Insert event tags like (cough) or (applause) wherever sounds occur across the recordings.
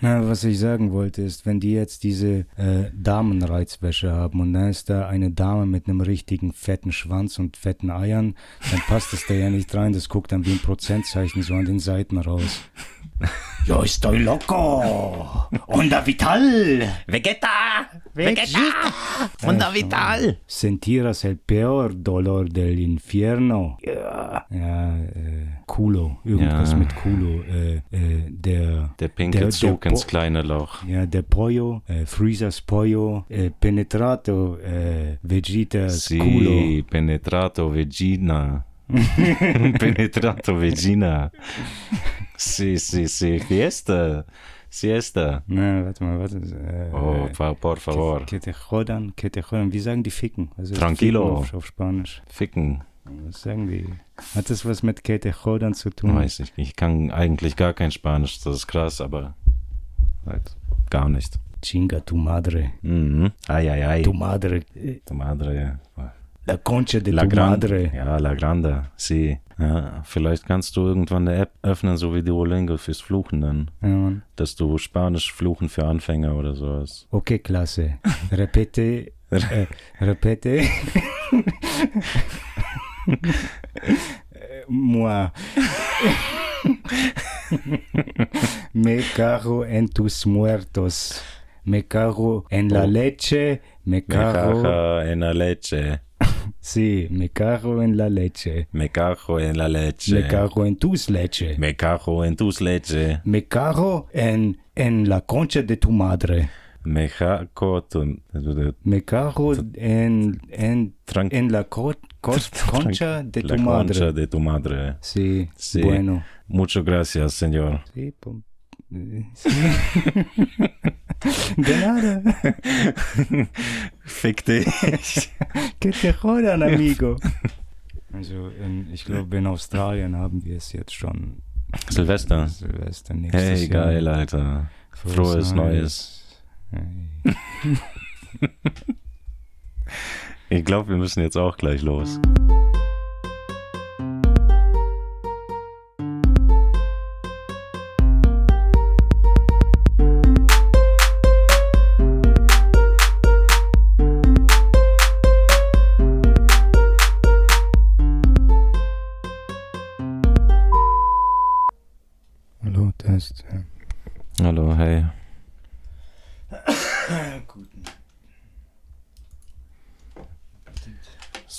Na, was ich sagen wollte ist, wenn die jetzt diese äh, Damenreizwäsche haben und dann ist da eine Dame mit einem richtigen fetten Schwanz und fetten Eiern, dann passt das da ja nicht rein. Das guckt dann wie ein Prozentzeichen so an den Seiten raus. (laughs) Yo estoy loco. Onda vital. Vegeta. Vegeta. Onda vital. Sentiras el peor dolor del infierno. Ja. Ja, äh, Culo. Irgendwas Ja. mit Culo. Äh, äh, der, Der pinke Der- Zug der ins kleine Loch. ja, der Pollo, äh, Freezers Pollo, Penetrato, Vegetas Si, Culo. penetrato vagina. (laughs) penetrato vagina. Si, si, si. Fiesta. Siesta. Na, warte mal, warte. Äh, Oh, por favor. Que te jodan, que te jodan. Wie sagen die Ficken? Also Tranquilo. Ficken Auf, auf Spanisch. Ficken. Was sagen die? Hat das was mit que te jodan zu tun? Weiß ich nicht. Ich kann eigentlich gar kein Spanisch. Das ist krass, aber halt gar nicht. Chinga tu madre. Mhm. Ai, ai, ai. Tu madre. Tu madre, ja. La concha de La tu Gran- madre. Ja, La Grande. Si. Ja, vielleicht kannst du irgendwann eine App öffnen, so wie Duolingo fürs Fluchen dann. Ja, Mann. Dass du Spanisch fluchen für Anfänger oder sowas. Okay, klasse. Repete. äh, repete. (laughs) Moi. (laughs) Me cago en tus muertos. Me cago en la Oh. leche. Me cago. cago en la leche. Sí, me cago en la leche. Me cago en la leche. Me cago en tus leche. Me cago en tus leche. Me cago en, en la concha de tu madre. Me cago tu... Me cago en, en, la co- co- (laughs) concha de la tu concha madre. de tu madre. Sí, Sí. bueno. Muchas gracias, señor. Sí, pum- eh, sí. (laughs) (laughs) De nada. (laughs) Fick dich. Que te jodan, amigo. Also, in, ich glaube, in Australien haben wir es jetzt schon Silvester. Silvester nächstes Hey, Jahr. geil, Alter. Frohes Neues. Hey. (laughs) Ich glaube, wir müssen jetzt auch gleich los.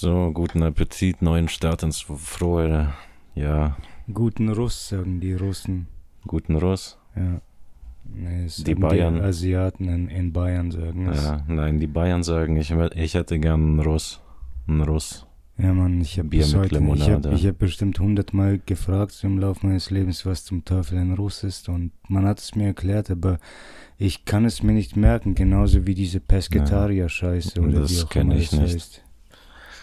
So, guten Appetit, neuen Start ins frohe, ja, Guten Russ, sagen die Russen. guten Russ. Ja. Nee, es Die Bayern. Asiaten in, in Bayern sagen es. Ja, nein, die Bayern sagen, ich, ich hätte gern einen Russ. Einen Russ. Ja, Mann, ich habe bis heute, ich habe hab bestimmt hundertmal gefragt so im Laufe meines Lebens, was zum Teufel ein Russ ist und man hat es mir erklärt, aber ich kann es mir nicht merken, genauso wie diese Pesketarier-Scheiße oder Das wie auch kenn immer ich nicht. heißt.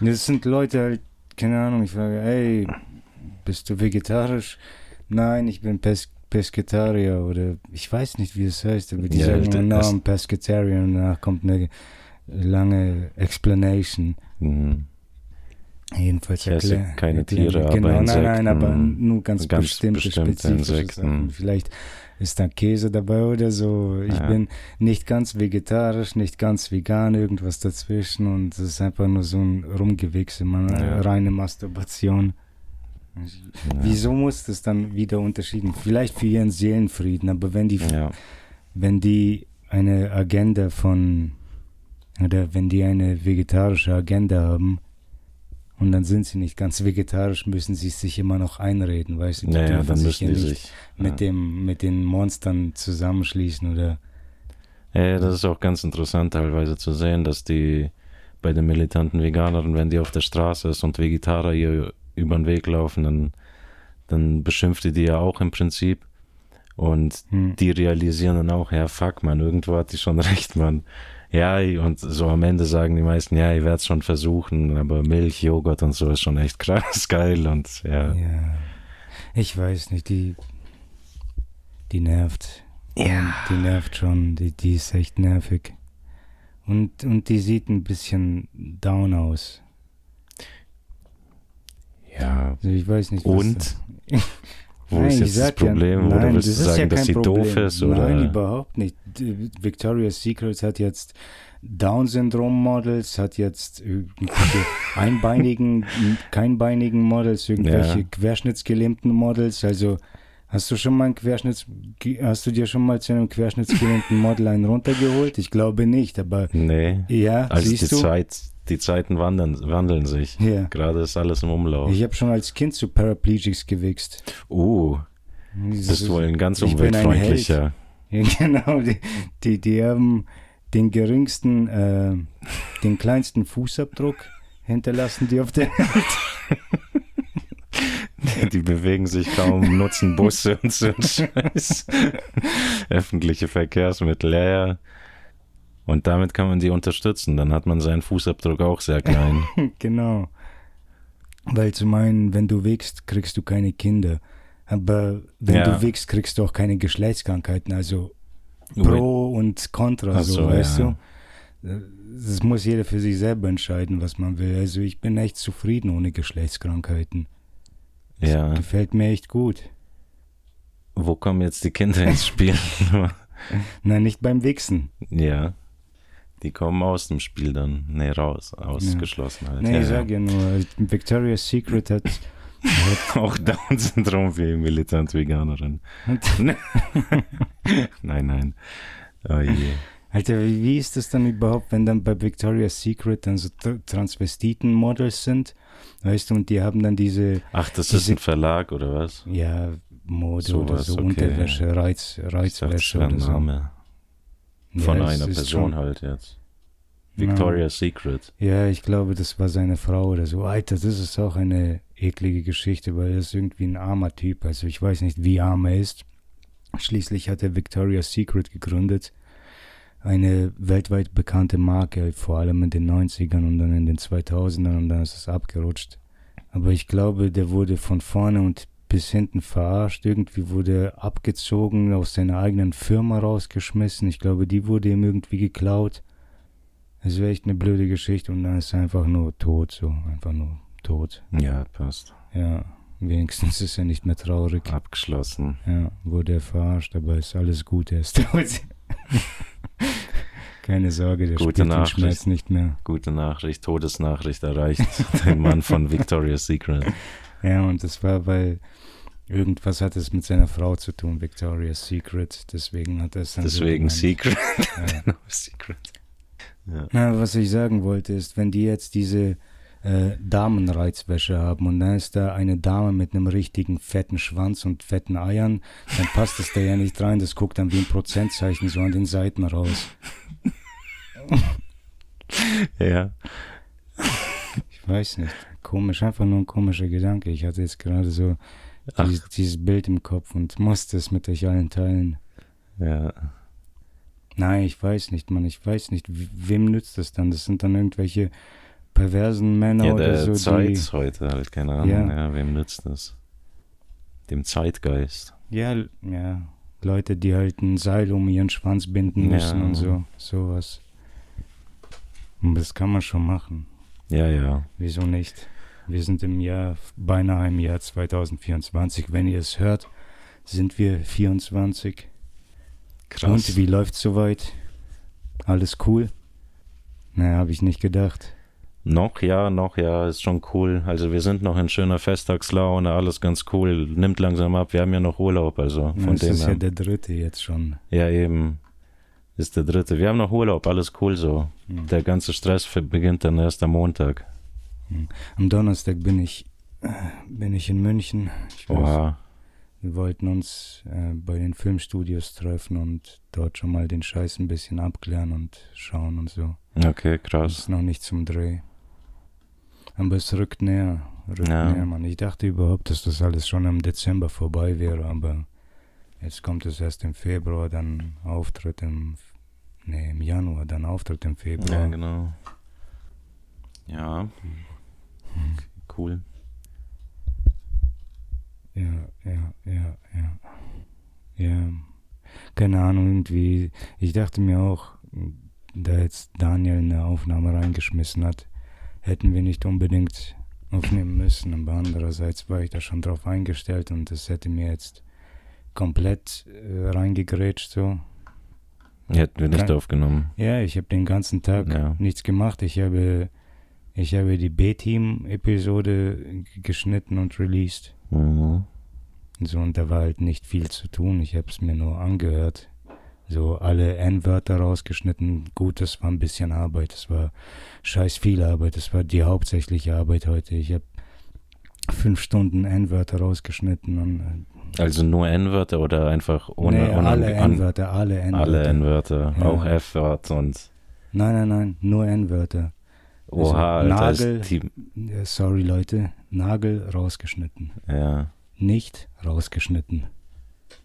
Das sind Leute halt, keine Ahnung, ich frage, ey, bist du vegetarisch? Nein, ich bin Pes Pesketarier oder ich weiß nicht, wie es heißt, aber die Ja, sagen no, I'm Pescetarian und danach kommt eine lange Explanation. Mhm. Jedenfalls Ich esse keine Tiere, aber genau, nein, nein, Insekten. aber nur ganz, Ganz bestimmte, bestimmte spezifische Insekten. Sachen. Vielleicht ist da Käse dabei oder so. Ich Ja. bin nicht ganz vegetarisch, nicht ganz vegan, irgendwas dazwischen und es ist einfach nur so ein Rumgewichse, man, Ja. reine Masturbation. Ja. Wieso muss das dann wieder unterschieden? Vielleicht für ihren Seelenfrieden, aber wenn die wenn die eine Agenda von oder wenn die eine vegetarische Agenda haben und dann sind sie nicht ganz vegetarisch, müssen sie sich immer noch einreden, weißt du? Die naja, dürfen dann sich ja nicht sich. mit ja. dem mit den Monstern zusammenschließen oder Ja, das ist auch ganz interessant teilweise zu sehen, dass die bei den militanten Veganern, wenn die auf der Straße ist und Vegetarier über den Weg laufen, dann, dann beschimpft die die ja auch im Prinzip. Und hm. die realisieren dann auch, ja, fuck, man, irgendwo hat die schon (laughs) recht, man. Ja, und so am Ende sagen die meisten, ja, ich werde es schon versuchen, aber Milch, Joghurt und so ist schon echt (laughs) krass geil und ja. ja. Ich weiß nicht, die die nervt. Ja. Die nervt schon, die, die ist echt nervig. Und, und die sieht ein bisschen down aus. Ja, Also ich weiß nicht, was und? (laughs) Wo nein, ist jetzt das Problem? Ja, nein, oder willst das du sagen, ja dass sie Problem. doof ist? Oder? Nein, überhaupt nicht. Victoria's Secret hat jetzt Down-Syndrom-Models, hat jetzt irgendwelche (laughs) einbeinigen, keinbeinigen Models, irgendwelche ja. querschnittsgelähmten Models. Also hast du schon mal ein Querschnitts, hast du dir schon mal zu einem querschnittsgelähmten Model einen runtergeholt? Ich glaube nicht, aber nee. Ja, also siehst die du? Zeit, die Zeiten wandern, wandeln sich. Ja. Gerade ist alles im Umlauf. Ich habe schon als Kind zu Paraplegics gewichst. Uh, das ist wohl ein ganz umweltfreundlicher. Ja, (laughs) genau, die, die, die haben den geringsten, äh, den kleinsten Fußabdruck hinterlassen die auf der Welt. (laughs) Die bewegen sich kaum, nutzen Busse und so (laughs) Scheiß. Öffentliche Verkehrsmittel, ja, ja. Und damit kann man sie unterstützen. Dann hat man seinen Fußabdruck auch sehr klein. (laughs) genau. Weil zu meinen, wenn du wächst, kriegst du keine Kinder. Aber wenn ja. du wächst, kriegst du auch keine Geschlechtskrankheiten. Also Pro und Contra, so, so, weißt ja. du? Das muss jeder für sich selber entscheiden, was man will. Also ich bin echt zufrieden ohne Geschlechtskrankheiten. Das ja. gefällt mir echt gut. Wo kommen jetzt die Kinder ins Spiel? (laughs) Nein, nicht beim Wichsen. Ja. Die kommen aus dem Spiel dann. Nee, raus. Ausgeschlossen ja. halt. Nee, ja, ich sag ja nur, Victoria's Secret hat (laughs) auch Down-Syndrom wie militant Veganerin. (laughs) nein, nein. Oh je. Alter, wie, wie ist das dann überhaupt, wenn dann bei Victoria's Secret dann so Transvestiten-Models sind? Weißt du, und die haben dann diese. Ach, das diese, ist ein Verlag oder was? Ja, Mode so oder so, okay. Unterwäsche, Reiz, Reizwäsche oder so. Name. Von ja, einer Person halt jetzt. Victoria's ja. Secret. Ja, ich glaube, das war seine Frau oder so. Alter, das ist auch eine eklige Geschichte, weil er ist irgendwie ein armer Typ. Also ich weiß nicht, wie arm er ist. Schließlich hat er Victoria's Secret gegründet. Eine weltweit bekannte Marke, vor allem in den 90ern und dann in den 2000ern und dann ist es abgerutscht. Aber ich glaube, der wurde von vorne und bis hinten verarscht. Irgendwie wurde er abgezogen, aus seiner eigenen Firma rausgeschmissen. Ich glaube, die wurde ihm irgendwie geklaut. Es wäre echt eine blöde Geschichte und dann ist er einfach nur tot, so einfach nur tot. Ja, passt. Ja, wenigstens ist er nicht mehr traurig. Abgeschlossen. Ja, wurde er verarscht, aber ist alles gut, er ist (laughs) tot. Keine Sorge, der Gute spürt den Schmerz nicht mehr. Gute Nachricht, Todesnachricht erreicht (laughs) den Mann von Victoria's Secret. Ja, und das war, weil irgendwas hat es mit seiner Frau zu tun, Victoria's Secret. Deswegen hat er es dann Deswegen so Secret. Ja. (laughs) Secret. Ja. Na, was ich sagen wollte, ist, wenn die jetzt diese äh, Damenreizwäsche haben und dann ist da eine Dame mit einem richtigen fetten Schwanz und fetten Eiern, dann passt das da ja nicht rein. Das guckt dann wie ein Prozentzeichen so an den Seiten raus. ja. Ich weiß nicht. Komisch, einfach nur ein komischer Gedanke. Ich hatte jetzt gerade so dieses, dieses, Bild im Kopf und musste es mit euch allen teilen. Ja. Nein, ich weiß nicht, Mann. Ich weiß nicht. Wem nützt das dann? Das sind dann irgendwelche perversen Männer ja, oder so. Zeit die, heute halt, keine Ahnung. Ja. ja. wem nützt das? Dem Zeitgeist. Ja, ja. Leute, die halt ein Seil um ihren Schwanz binden müssen ja. und so. Sowas. Und das kann man schon machen. Ja, ja. Wieso nicht? Wir sind im Jahr, beinahe im Jahr 2024. Wenn ihr es hört, sind wir 24. Krass. Und wie läuft's soweit? Alles cool? Naja, habe ich nicht gedacht. Noch ja, noch ja, ist schon cool. Also wir sind noch in schöner Festtagslaune, alles ganz cool. Nimmt langsam ab. Wir haben ja noch Urlaub, also von ja, dem ist ja der dritte jetzt schon. Ja, eben. Ist der dritte. Wir haben noch Urlaub, alles cool so. Mhm. Der ganze Stress beginnt dann erst am Montag. Am Donnerstag bin ich, äh, bin ich in München. Ich weiß, wir wollten uns äh, bei den Filmstudios treffen und dort schon mal den Scheiß ein bisschen abklären und schauen und so. Okay, krass. Das ist noch nicht zum Dreh. Aber es rückt näher, rückt ja. näher, Mann. Ich dachte überhaupt, dass das alles schon im Dezember vorbei wäre, aber jetzt kommt es erst im Februar, dann Auftritt im, nee, im Januar, dann Auftritt im Februar. Ja, genau. Ja. Cool. Ja, ja, ja, ja. Ja. Keine Ahnung, irgendwie. Ich dachte mir auch, da jetzt Daniel eine Aufnahme reingeschmissen hat, hätten wir nicht unbedingt aufnehmen müssen, aber andererseits war ich da schon drauf eingestellt und das hätte mir jetzt komplett äh, reingegrätscht so. Hätten wir nicht Kein- aufgenommen. Ja, ich habe den ganzen Tag Ja. nichts gemacht. Ich habe, ich habe die B-Team-Episode geschnitten und released. Mhm. So, und da war halt nicht viel zu tun. Ich habe es mir nur angehört. So alle N-Wörter rausgeschnitten. Gut, das war ein bisschen Arbeit. Das war scheiß viel Arbeit. Das war die hauptsächliche Arbeit heute. Ich habe fünf Stunden N-Wörter rausgeschnitten. Und, Also nur N-Wörter oder einfach äh, ohne, nee, ohne alle N-Wörter, alle N-Wörter. alle N-Wörter, Ja. auch F-Wort und Nein, nein, nein, nur N-Wörter. Oha, Also Alter, Nagel- Team. Ja, sorry Leute, Nagel rausgeschnitten. Ja, Nicht rausgeschnitten.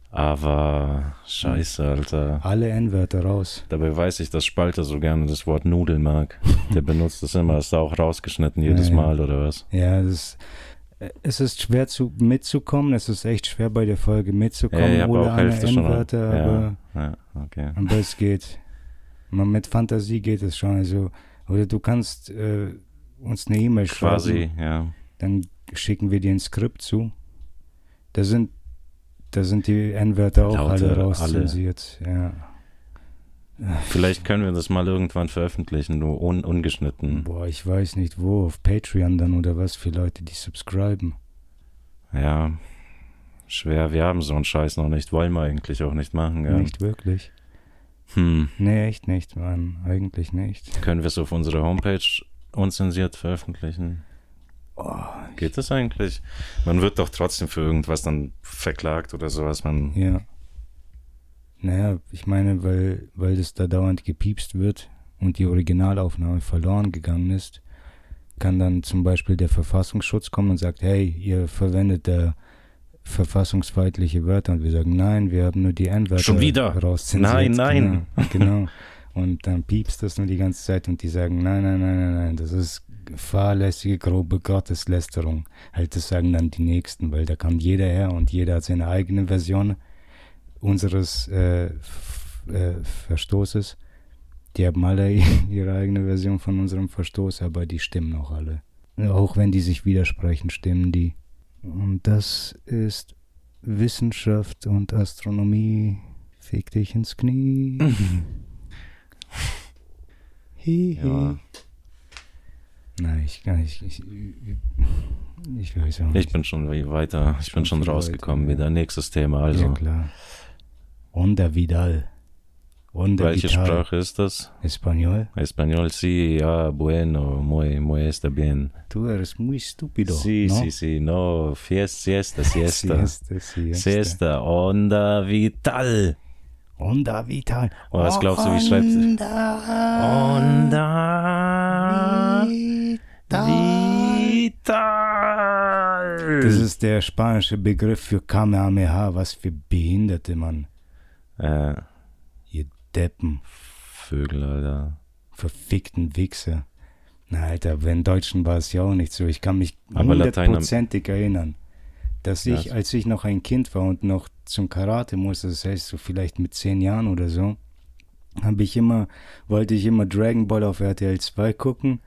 aber scheiße, Alter. Alle N-Wörter raus. Dabei weiß ich, dass Spalter so gerne das Wort Nudel mag. (laughs) Der benutzt das immer, ist da auch rausgeschnitten jedes Ja, ja. Mal oder was? Ja, das, es ist schwer zu, mitzukommen. Es ist echt schwer bei der Folge mitzukommen, eine Hälfte schon. N-Wörter, aber, Ja, ja, okay. aber es geht. Man, mit Fantasie geht es schon. Also, oder du kannst äh, uns eine E-Mail schreiben. Quasi, ja. Dann schicken wir dir ein Skript zu. Da sind, da sind die N-Wörter auch alle. rauszensiert. Ja. Vielleicht können wir das mal irgendwann veröffentlichen, nur un ungeschnitten. Boah, ich weiß nicht wo, auf Patreon dann oder was für Leute, die subscriben. Ja, schwer. Wir haben so einen Scheiß noch nicht. Wollen wir eigentlich auch nicht machen, ja. Nicht wirklich. Hm. Nee, echt nicht, Mann. Eigentlich nicht. Können wir es auf unserer Homepage unzensiert veröffentlichen? Oh, Geht das eigentlich? Man wird doch trotzdem für irgendwas dann verklagt oder sowas. Man, ja. Naja, ich meine, weil, weil das da dauernd gepiepst wird und die Originalaufnahme verloren gegangen ist, kann dann zum Beispiel der Verfassungsschutz kommen und sagt, hey, ihr verwendet da verfassungsfeindliche Wörter und wir sagen, nein, wir haben nur die N-Wörter Schon wieder? Nein, nein. Genau, (laughs) genau. Und dann piepst das nur die ganze Zeit und die sagen, nein, nein, nein, nein, nein, das ist fahrlässige, grobe Gotteslästerung. Halt, das sagen dann die Nächsten, weil da kam jeder her und jeder hat seine eigene Version unseres äh, äh, Verstoßes. Die haben alle (laughs) ihre eigene Version von unserem Verstoß, aber die stimmen auch alle. Auch wenn die sich widersprechen, stimmen die. Und das ist Wissenschaft und Astronomie. Fick dich ins Knie. (laughs) Hi, hi. Ja. Nein, ich kann nicht. Ich, ich weiß auch nicht. ich bin schon weiter. Ich bin Schon rausgekommen weiter, ja. wieder. Nächstes Thema. Also, ja, klar. Onda Vidal. Onda welche Vital. Sprache ist das? Español. Español, sí, ja, bueno, muy, muy está bien. Du eres muy estúpido. Sí, ¿no? sí, sí, no, fiesta, siesta, siesta. Siesta, siesta. Siesta, onda vital. Onda Vital. Oh, was glaubst du, wie schreibt sich? Onda Onda Vital. Das ist der spanische Begriff für Kamehameha, was für Behinderte, Mann. äh, Deppen, Vögel, Alter. verfickten Wichser. Na, Alter, wenn Deutschen war es ja auch nicht so. Ich kann mich hundertprozentig erinnern, dass ich, Ja. als ich noch ein Kind war und noch zum Karate musste, das heißt so vielleicht mit zehn Jahren oder so, habe ich immer, wollte ich immer Dragon Ball auf RTL 2 gucken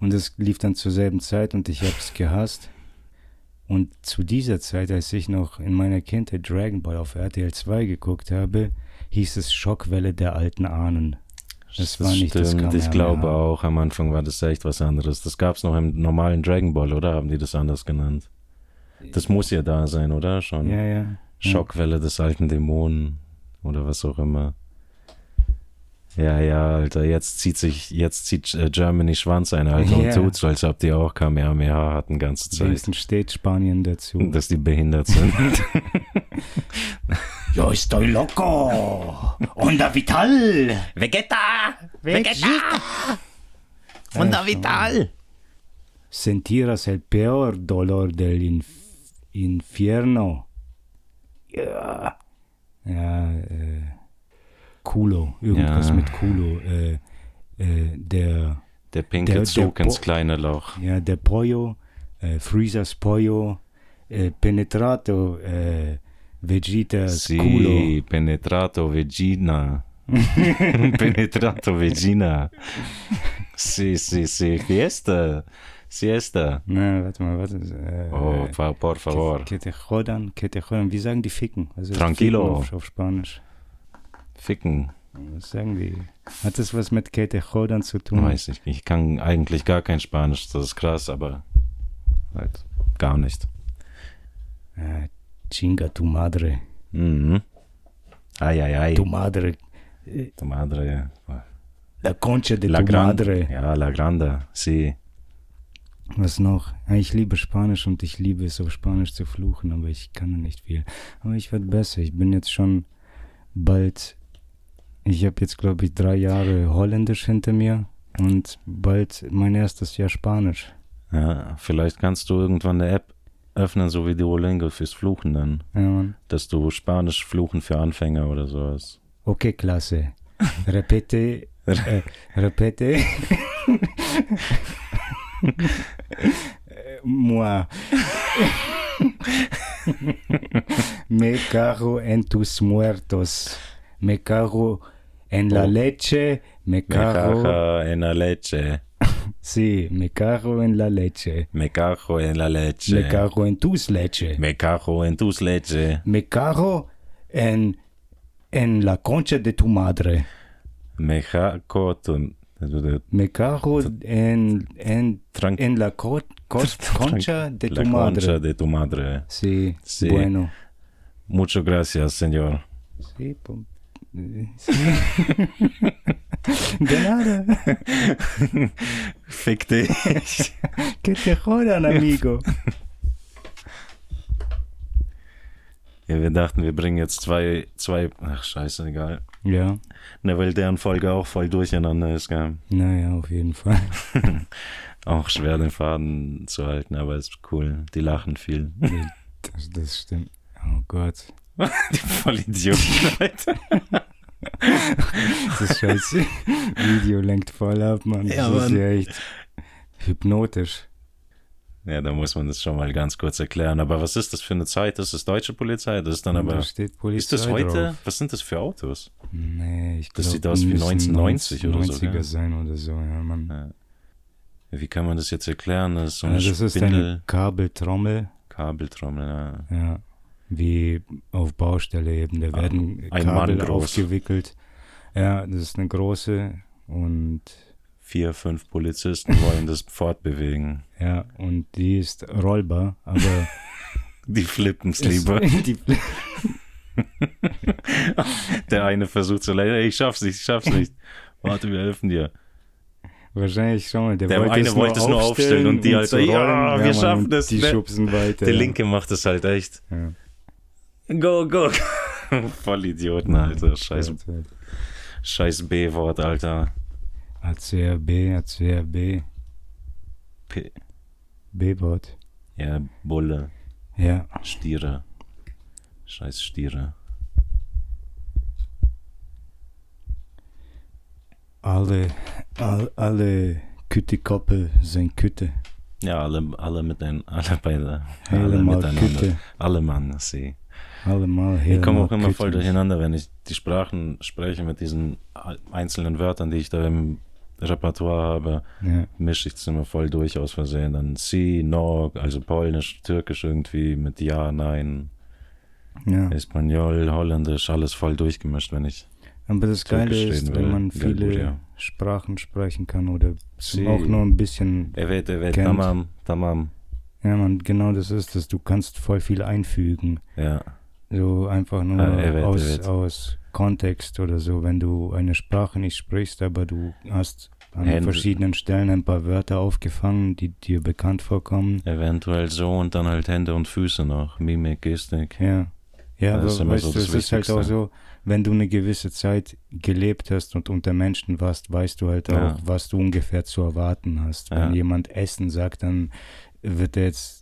und es lief dann zur selben Zeit und ich habe es gehasst. Und zu dieser Zeit, als ich noch in meiner Kindheit Dragon Ball auf RTL 2 geguckt habe, hieß es Schockwelle der alten Ahnen. Das war nicht das stimmt. Ich Kamehameha. glaube auch, am Anfang war das echt was anderes. Das gab es noch im normalen Dragon Ball, oder? Haben die das anders genannt? Das muss ja da sein, oder? Schon. Ja, ja. Schockwelle des alten Dämonen oder was auch immer. Ja, ja, Alter, jetzt zieht sich, jetzt zieht äh, Germany Schwanz ein, Alter, Ja. und tut so, als ob die auch Kamehameha hatten ganze Zeit. Wenigstens steht Spanien dazu. Dass die behindert sind. (laughs) (laughs) Yo estoy loco. Onda Vital. Vegeta. Vegeta. Onda Vital. Sentirás el peor dolor del inf infierno. Ja. Ja, äh, Kulo. Irgendwas Ja. mit Kulo. Äh, äh, der, Der pinke Der- der Zug ins Bo- kleine Loch. ja, der Pollo, äh, Freezers Pollo, äh, Penetrato, äh, Vegetas Si, Kulo. penetrato vagina. (laughs) penetrato vagina. Si, si, si, fiesta. Siesta. Na, warte mal, warte. Äh, Oh, por favor. Que te jodan, que te jodan. Wie sagen die Ficken? Also Tranquilo. Ficken Auf, auf Spanisch. Ficken. Was sagen die? Hat das was mit que te jodan zu tun? Weiß ich. Ich kann eigentlich gar kein Spanisch. Das ist krass, aber halt gar nicht. Äh, chinga tu madre. Mhm. Ei, ei, ei. Tu madre. Tu madre. La concha de La tu Grande. madre. Ja, La Grande. Sí. Was noch? Ja, Ich liebe Spanisch und ich liebe es auf Spanisch zu fluchen, aber ich kann nicht viel. Aber ich werde besser. Ich bin jetzt schon bald. Ich habe jetzt, glaube ich, drei Jahre Holländisch hinter mir und bald mein erstes Jahr Spanisch. Ja, vielleicht kannst du irgendwann eine App öffnen, so wie Duolingo fürs Fluchen dann. Ja, Mann. Dass du Spanisch fluchen für Anfänger oder sowas. Okay, Klasse. (laughs) Repete. äh, repete. (laughs) Moi. Me cago en tus muertos. Me cago en la Oh. leche. Me Me cago. cago en la leche. Sí, me cago en la leche. Me cago en la leche. Me cago en tus leche. Me cago en tus leche. Me cago en, en la concha de tu madre. Me cago tu... Me cago en, en, en la co- (laughs) concha de La tu madre. concha de tu madre. Sí, Sí. bueno. Muchas gracias, señor. Sí. (laughs) De nada. Fick dich. Que te jodan, amigo. Ja, wir dachten, wir bringen jetzt zwei, zwei, ach scheiße, egal. Ja, Ne, weil deren Folge auch voll durcheinander ist, gell. naja, auf jeden Fall. (laughs) Auch schwer den Faden zu halten, aber ist cool. Die lachen viel. Das, das stimmt. Oh Gott. (laughs) Die Vollidioten, Alter. Das scheiße Video lenkt voll ab, Mann. Das Ja, ist Mann. ja echt hypnotisch. Ja, da muss man das schon mal ganz kurz erklären. Aber was ist das für eine Zeit? Das ist deutsche Polizei. Das ist dann aber. da steht Polizei Ist das heute? Drauf. Was sind das für Autos? Nee, ich Das glaub, sieht aus wie müssen 1990 oder so, 90er gell? sein oder so, ja, Mann. Ja. Wie kann man das jetzt erklären? Das ist so eine das ist eine Kabeltrommel, Kabeltrommel. Ja. ja, wie auf Baustelle eben. Da werden ein Kabel Mann groß. aufgewickelt. Ja, das ist eine große und Vier, fünf Polizisten wollen das (laughs) fortbewegen. ja, und die ist rollbar, aber (laughs) Die flippen es lieber. (laughs) die, Der eine versucht so leider, ich schaff's nicht, ich schaff's nicht. Warte, wir helfen dir. wahrscheinlich schon mal. Der, Der wollte eine es wollte es nur aufstellen und die halt zu so, ja, rollen. wir schaffen das, Die schubsen weiter. Der ja. Linke macht es halt echt. Ja. Go, go. (laughs) Voll Idioten, Alter. Scheiß, scheiß B-Wort, Alter. ACRB, ACRB, P B-Bot. ja, Bulle. Ja, Stiere. Scheiß Stiere. alle, all, alle Kütikoppel sind Kütte. Ja, alle, alle mit ein, alle beide. alle Helemaal miteinander. Kütte. Alle Mann, sie. Allemal Ich komme auch immer voll durcheinander, wenn ich die Sprachen spreche mit diesen einzelnen Wörtern, die ich da im Repertoire habe, Ja, mische ich es immer voll durch aus Versehen. Dann si, no, also Polnisch, Türkisch irgendwie mit Ja, Nein, ja. Espanol, Holländisch, alles voll durchgemischt, wenn ich. Aber das Geile ist, wenn man viele gut, ja. Sprachen sprechen kann oder Sie. auch nur ein bisschen. Evet, evet, Kennt. tamam, tamam. Ja, man, genau das ist es. Du kannst voll viel einfügen. Ja, So einfach nur Ah, evet, aus, evet. aus Kontext oder so. Wenn du eine Sprache nicht sprichst, aber du hast an Hände. verschiedenen Stellen ein paar Wörter aufgefangen, die dir bekannt vorkommen. eventuell so und dann halt Hände und Füße noch. Mimik, Gestik. Ja. Ja, Das aber weißt so du, es ist halt auch so, wenn du eine gewisse Zeit gelebt hast und unter Menschen warst, weißt du halt auch, Ja. was du ungefähr zu erwarten hast. Wenn Ja. jemand Essen sagt, dann wird er jetzt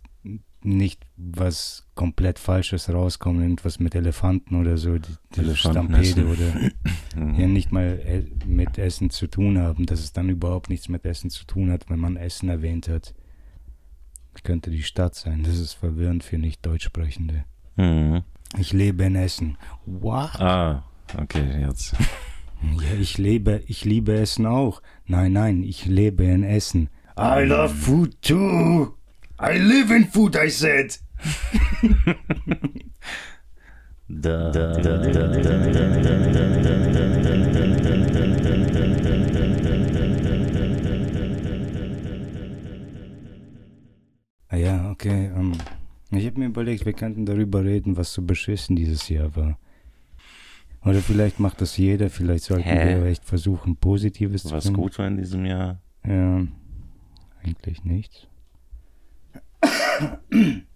nicht was komplett Falsches rauskommen, irgendwas mit Elefanten oder so, die, die Stampede oder (laughs) Mhm. ja nicht mal äh, mit Essen zu tun haben, dass es dann überhaupt nichts mit Essen zu tun hat, wenn man Essen erwähnt hat. Das könnte die Stadt sein. Das ist verwirrend für Nicht-Deutschsprechende. Mhm. Ich lebe in Essen. What? Ah, okay, jetzt. (laughs) Ja, ich lebe, ich liebe Essen auch. Nein, nein, ich lebe in Essen. I love food too. I live in food, I said. Da, da, da, da, da, da, Ah ja, okay. Ähm, ich habe mir überlegt, wir könnten darüber reden, was so beschissen dieses Jahr war. Oder vielleicht macht das jeder, vielleicht sollten Hä? wir echt versuchen, Positives zu Was finden. gut war in diesem Jahr? Ja, eigentlich nichts. (clears throat)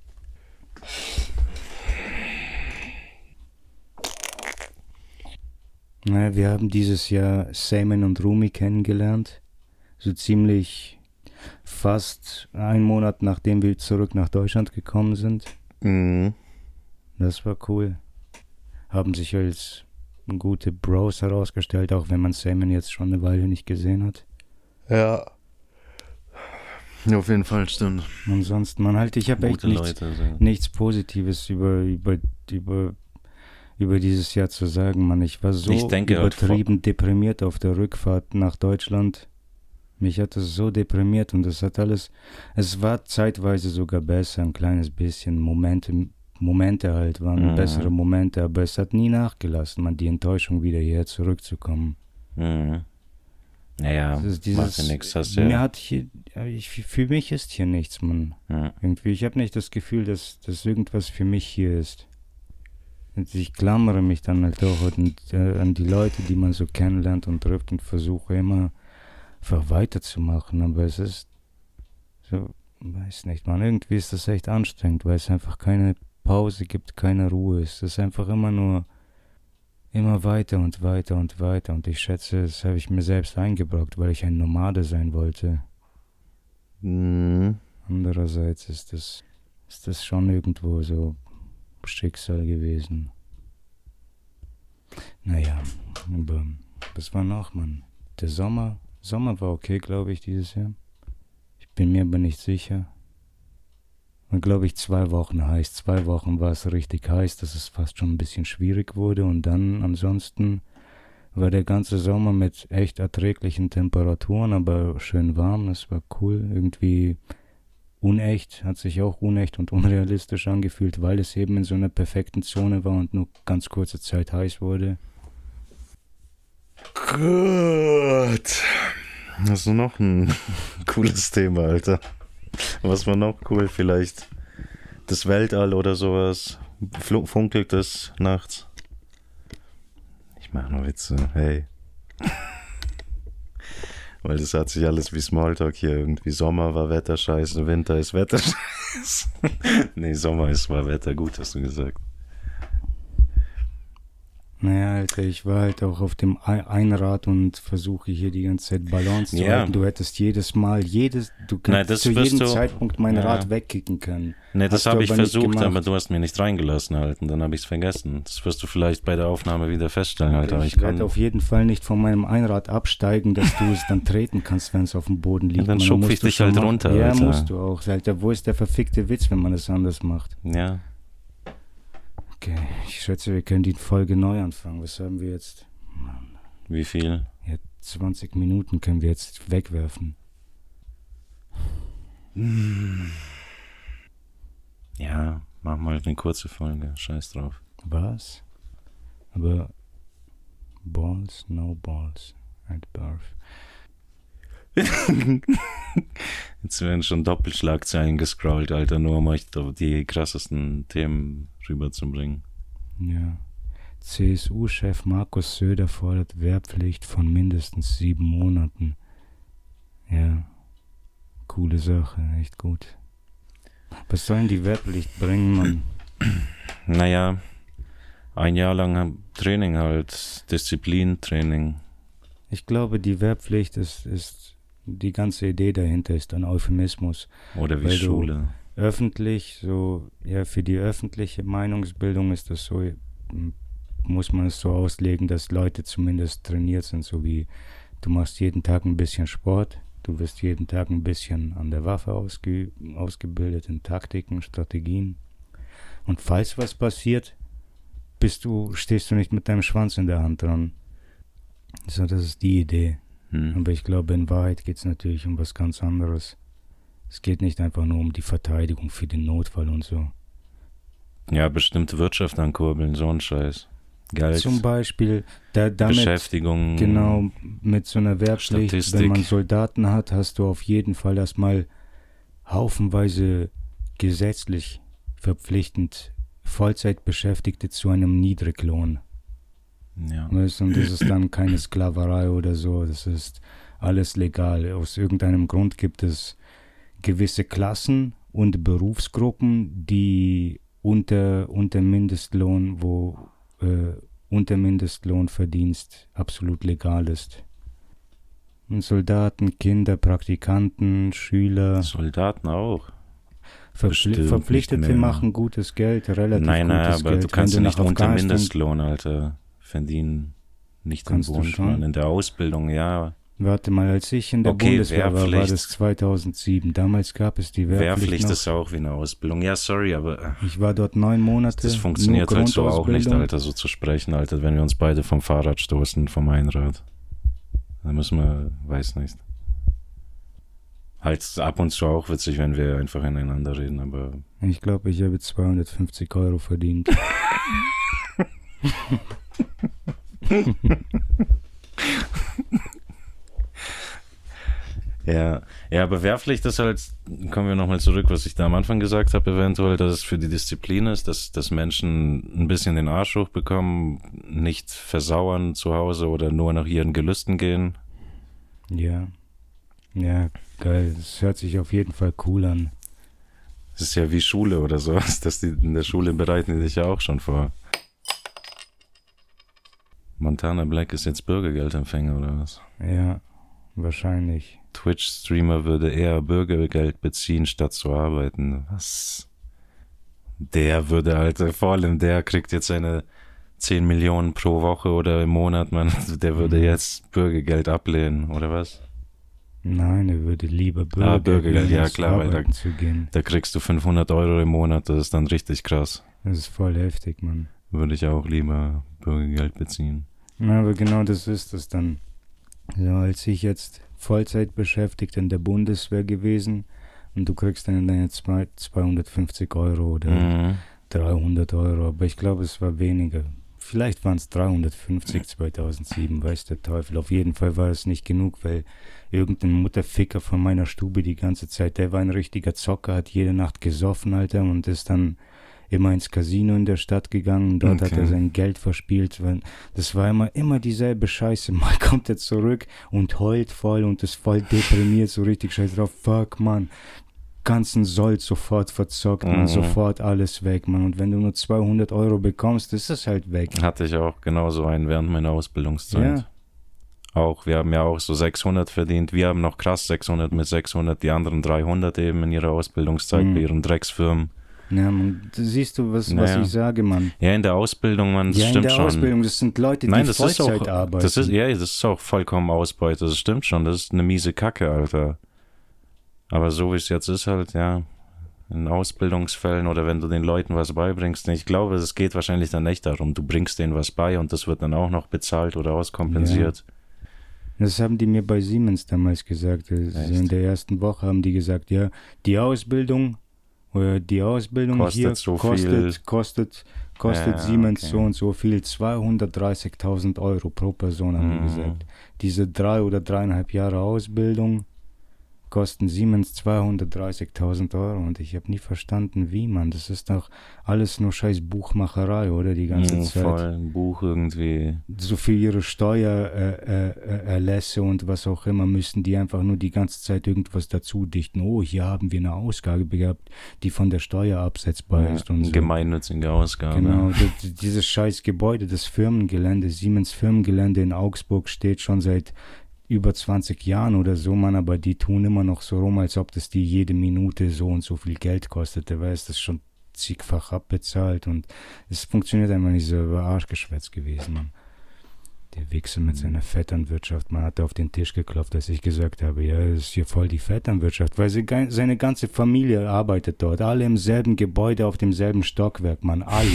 Naja, wir haben dieses Jahr Simon und Rumi kennengelernt. So ziemlich fast einen Monat nachdem wir zurück nach Deutschland gekommen sind. Mhm. Das war cool. Haben sich als gute Bros herausgestellt, auch wenn man Simon jetzt schon eine Weile nicht gesehen hat. Ja. Auf jeden Fall stimmt. Ansonsten, man halt, ich habe echt nichts, Leute. So. nichts Positives über, über, über, über dieses Jahr zu sagen, Mann. Ich war so Ich denke halt übertrieben deprimiert auf der Rückfahrt nach Deutschland. Mich hat das so deprimiert und es hat alles, es war zeitweise sogar besser, ein kleines bisschen. Momente, Momente halt waren Mhm. bessere Momente, aber es hat nie nachgelassen, man, die Enttäuschung wieder hierher zurückzukommen. Mhm. Naja, macht ja nichts. Hast du mir ja. hat hier, ich, für mich ist hier nichts, Mann. Ja. Irgendwie, ich habe nicht das Gefühl, dass, dass irgendwas für mich hier ist. Und ich klammere mich dann halt auch an, äh, an die Leute, die man so kennenlernt und trifft und versuche immer einfach weiterzumachen. Aber es ist so, weiß nicht, man, irgendwie ist das echt anstrengend, weil es einfach keine Pause gibt, keine Ruhe. Es ist einfach immer nur immer weiter und weiter und weiter. Und ich schätze, das habe ich mir selbst eingebrockt, weil ich ein Nomade sein wollte. Mhm. Andererseits ist das, ist das schon irgendwo so Schicksal gewesen. Naja, aber was war noch, Mann? Der Sommer, Sommer war okay, glaube ich, dieses Jahr. Ich bin mir aber nicht sicher. Und glaube ich, zwei Wochen heiß. Zwei Wochen war es richtig heiß, dass es fast schon ein bisschen schwierig wurde. Und dann ansonsten war der ganze Sommer mit echt erträglichen Temperaturen, aber schön warm. Das war cool. Irgendwie unecht, hat sich auch unecht und unrealistisch angefühlt, weil es eben in so einer perfekten Zone war und nur ganz kurze Zeit heiß wurde. Gut. Hast du noch ein (laughs) cooles Thema, Alter? (laughs) Was war noch cool? Vielleicht das Weltall oder sowas. Flu- Funkelt es nachts? Ich mach nur Witze, hey. (laughs) Weil das hat sich alles wie Smalltalk hier. Irgendwie Sommer war Wetter scheiße, Winter ist Wetter (laughs) scheiße. nee, Sommer ist war Wetter gut, hast du gesagt. Naja, Alter, ich war halt auch auf dem Ei- Einrad und versuche hier die ganze Zeit Balance zu Ja. halten. Du hättest jedes Mal, jedes, du Nein, kannst das zu jedem du- Zeitpunkt mein Ja. Rad wegkicken können. Nee, das habe ich versucht, aber du hast mir nicht reingelassen halt und dann habe ich es vergessen. Das wirst du vielleicht bei der Aufnahme wieder feststellen, Alter. ich Ich kann, werde auf jeden Fall nicht von meinem Einrad absteigen, dass du es dann treten kannst, wenn es auf dem Boden liegt. dann Man, schupf musst ich dich halt runter, Ja, Alter. musst du auch. Alter, wo ist der verfickte Witz, wenn man es anders macht? ja, Okay, ich schätze, wir können die Folge neu anfangen. Was haben wir jetzt? wie viel? Ja, 20 Minuten können wir jetzt wegwerfen. Ja, mach mal eine kurze Folge. Scheiß drauf. Was? Aber Balls, no balls at birth. (laughs) Jetzt werden schon Doppelschlagzeilen gescrollt, Alter, nur um euch die krassesten Themen rüberzubringen. Ja. CSU-Chef Markus Söder fordert Wehrpflicht von mindestens sieben Monaten. Ja. Coole Sache, echt gut. Was sollen die Wehrpflicht bringen, Mann? (clears throat) Naja, ein Jahr lang Training halt, Disziplintraining. Ich glaube, die Wehrpflicht ist, ist die ganze Idee dahinter ist ein Euphemismus. Oder wie Schule. Öffentlich, so, ja, für die öffentliche Meinungsbildung ist das so, m, muss man es so auslegen, dass Leute zumindest trainiert sind, so wie du machst jeden Tag ein bisschen Sport, du wirst jeden Tag ein bisschen an der Waffe ausge ausgebildet, in Taktiken, Strategien. Und falls was passiert, bist du, stehst du nicht mit deinem Schwanz in der Hand dran. So, das ist die Idee. Hm. Aber ich glaube, in Wahrheit geht es natürlich um was ganz anderes. Es geht nicht einfach nur um die Verteidigung für den Notfall und so. Ja, bestimmte Wirtschaft ankurbeln, so ein Scheiß. Geld, Zum Beispiel, da, damit, Beschäftigung. genau, mit so einer Wehrpflicht, Statistik. wenn man Soldaten hat, hast du auf jeden Fall erstmal haufenweise gesetzlich verpflichtend Vollzeitbeschäftigte zu einem Niedriglohn. Ja. Weißt, und das ist dann keine Sklaverei oder so, das ist alles legal. Aus irgendeinem Grund gibt es gewisse Klassen und Berufsgruppen, die unter, unter Mindestlohn, wo äh, unter Mindestlohnverdienst absolut legal ist. Und Soldaten, Kinder, Praktikanten, Schüler, Soldaten auch. Verpfli Verpflichtete nicht machen gutes Geld, relativ Nein, nein, gutes aber Geld. du kannst ja Wenn nicht nach unter Mindestlohn, Alter, verdienen. Nicht im du? Mann. In der Ausbildung, ja. Warte mal, als ich in der Okay, Bundeswehr war, war das 2007. Damals gab es die Wehrpflicht, Wehrpflicht noch. ist auch wie eine Ausbildung. Ja, sorry, aber äh, Ich war dort neun Monate. das funktioniert halt so auch nicht. Alter, so zu sprechen, Alter, wenn wir uns beide vom Fahrrad stoßen, vom Einrad. Dann müssen wir, weiß nicht. Halt ab und zu auch witzig, wenn wir einfach ineinander reden, aber Ich glaube, ich habe 250 Euro verdient. (laughs) (laughs) (laughs) Ja, ja, aber Wehrpflicht ist halt, kommen wir nochmal zurück, was ich da am Anfang gesagt habe, eventuell, dass es für die Disziplin ist, dass, dass Menschen ein bisschen den Arsch hochbekommen, nicht versauern zu Hause oder nur nach ihren Gelüsten gehen. ja. Ja, geil. Das hört sich auf jeden Fall cool an. Es ist ja wie Schule oder sowas, dass die in der Schule bereiten die dich ja auch schon vor. Montana Black ist jetzt Bürgergeldempfänger oder was? Ja, wahrscheinlich. Twitch-Streamer würde eher Bürgergeld beziehen, statt zu arbeiten. Was? Der würde, Alter, vor allem der kriegt jetzt seine 10 Millionen pro Woche oder im Monat, man, (laughs) der würde Mhm. jetzt Bürgergeld ablehnen, oder was? Nein, er würde lieber Bürger Ah, Bürgergeld, ja, klar, weil da- arbeiten zu gehen. Da kriegst du 500 Euro im Monat, das ist dann richtig krass. Das ist voll heftig, Mann. Würde ich auch lieber Bürgergeld beziehen. Ja, aber genau das ist es dann. Ja, als ich jetzt Vollzeit beschäftigt in der Bundeswehr gewesen und du kriegst dann deine zwei- 250 Euro oder Mhm. 300 Euro, aber ich glaube, es war weniger. Vielleicht waren es 350 2007, weiß der Teufel. Auf jeden Fall war es nicht genug, weil irgendein Mutterficker von meiner Stube die ganze Zeit, der war ein richtiger Zocker, hat jede Nacht gesoffen, Alter, und ist dann immer ins Casino in der Stadt gegangen. Dort hat Okay. er sein Geld verspielt. Das war immer, immer dieselbe Scheiße. (laughs) Mal kommt er zurück und heult voll und ist voll deprimiert, so richtig scheiße drauf. Fuck, Mann. Ganzen Sold sofort verzockt, man, Mhm. sofort alles weg, man. Und wenn du nur 200 Euro bekommst, ist es halt weg. Hatte ich auch genauso einen während meiner Ausbildungszeit. Ja. Auch, wir haben ja auch so 600 verdient. Wir haben noch krass 600 mit 600, die anderen 300 eben in ihrer Ausbildungszeit Mhm. bei ihren Drecksfirmen. Ja, man, siehst du, was, was Naja. ich sage, Mann. Ja, in der Ausbildung, man, das ja, in stimmt der schon. Ausbildung, das sind Leute, die Nein, das Vollzeit auch, arbeiten. das ist, ja, das ist auch vollkommen Ausbeute, das stimmt schon, das ist eine miese Kacke, Alter. Aber so wie es jetzt ist halt, ja, in Ausbildungsfällen oder wenn du den Leuten was beibringst, ich glaube, es geht wahrscheinlich dann nicht darum, du bringst denen was bei und das wird dann auch noch bezahlt oder auskompensiert. Das haben die mir bei Siemens damals gesagt. Also Echt? in der ersten Woche haben die gesagt, ja, die Ausbildung die Ausbildung Kostet hier so kostet, viel. kostet, kostet Ja, Siemens okay. so und so viel, 230.000 Euro pro Person, haben Mhm. gesagt. Diese drei oder dreieinhalb Jahre Ausbildung kosten Siemens 230.000 Euro und ich habe nie verstanden, wie man. Das ist doch alles nur scheiß Buchmacherei, oder die ganze Mhm, Zeit voll ein Buch irgendwie. so für ihre Steuererlässe äh, äh, Erlässe und was auch immer müssen die einfach nur die ganze Zeit irgendwas dazu dichten. Oh, hier haben wir eine Ausgabe gehabt, die von der Steuer absetzbar ist und so. Gemeinnützige Ausgabe. Genau, dieses scheiß Gebäude, das Firmengelände, Siemens Firmengelände in Augsburg steht schon seit über 20 Jahren oder so, man, aber die tun immer noch so rum, als ob das die jede Minute so und so viel Geld kostete, weil es das schon zigfach abbezahlt und es funktioniert einfach nicht so über Arschgeschwätz gewesen, Mann. Der Wichser mit seiner Vetternwirtschaft. Man hat auf den Tisch geklopft, als ich gesagt habe, ja, ist hier voll die Vetternwirtschaft, weil sie, seine ganze Familie arbeitet dort. Alle im selben Gebäude, auf demselben Stockwerk, man, alle.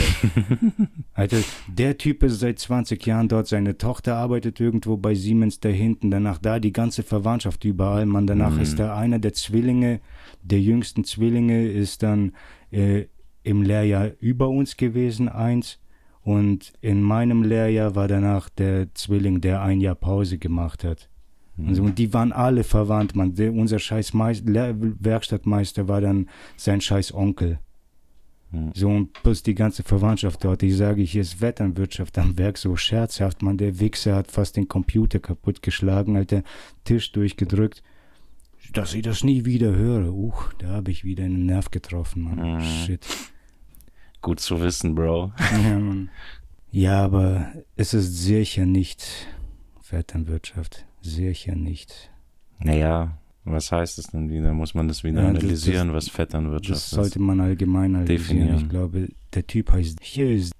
(laughs) Alter, der Typ ist seit 20 Jahren dort, seine Tochter arbeitet irgendwo bei Siemens da hinten, danach da die ganze Verwandtschaft überall, man. Danach mhm. ist da einer der Zwillinge, der jüngsten Zwillinge ist dann äh, im Lehrjahr über uns gewesen, eins und in meinem Lehrjahr war danach der Zwilling, der ein Jahr Pause gemacht hat. Mhm. Also, und die waren alle verwandt. Man, der, unser scheiß Meister, Werkstattmeister war dann sein scheiß Onkel. Mhm. So, und plus die ganze Verwandtschaft dort. Ich sage, hier ist Wetternwirtschaft am Werk so scherzhaft. Man, der Wichser hat fast den Computer kaputt geschlagen, hat den Tisch durchgedrückt. Dass ich das nie wieder höre. Uch, da habe ich wieder einen Nerv getroffen, Mann. Mhm. Shit. Gut zu wissen, Bro. Ja, Mann. ja, aber es ist sicher nicht Vetternwirtschaft. Sicher nicht. Naja, was heißt es denn wieder? Muss man das wieder ja, analysieren, das, was Vetternwirtschaft ist? Das sollte man allgemein analysieren. Definieren. Ich glaube, der Typ heißt Hughes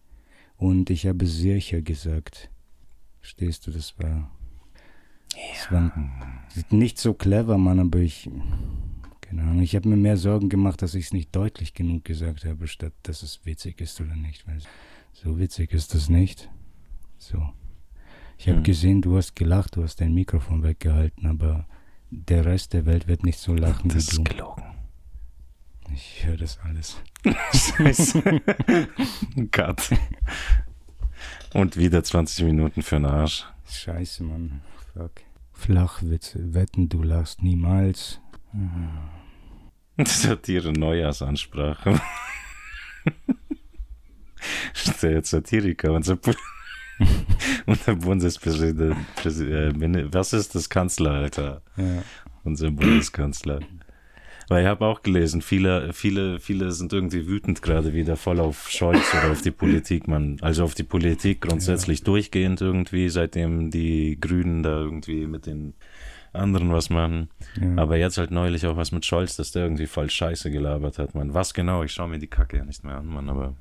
und ich habe sicher gesagt. Stehst du, das war, ja. das war nicht so clever, Mann, aber ich keine Ahnung. Ich habe mir mehr Sorgen gemacht, dass ich es nicht deutlich genug gesagt habe, statt dass es witzig ist oder nicht. Weil so witzig ist es nicht. So. Ich habe hm. gesehen, du hast gelacht, du hast dein Mikrofon weggehalten, aber der Rest der Welt wird nicht so lachen das wie du. Das ist gelogen. Ich höre das alles. Scheiße. (laughs) Cut. Und wieder 20 Minuten für den Arsch. Scheiße, Mann. Fuck. Flachwitze. Wetten, du lachst niemals. Mhm. Satire Neujahrsansprache. der Satiriker, unser, Bu unser Bundespräsident. Was ist das Kanzler, Alter? Ja. Unser Bundeskanzler. Weil ich habe auch gelesen, viele, viele, viele sind irgendwie wütend gerade wieder voll auf Scholz oder auf die Politik, man. Also auf die Politik grundsätzlich ja. durchgehend irgendwie, seitdem die Grünen da irgendwie mit den anderen was machen. Ja. Aber jetzt halt neulich auch was mit Scholz, dass der irgendwie voll Scheiße gelabert hat, man. Was genau? Ich schaue mir die Kacke ja nicht mehr an, man, aber.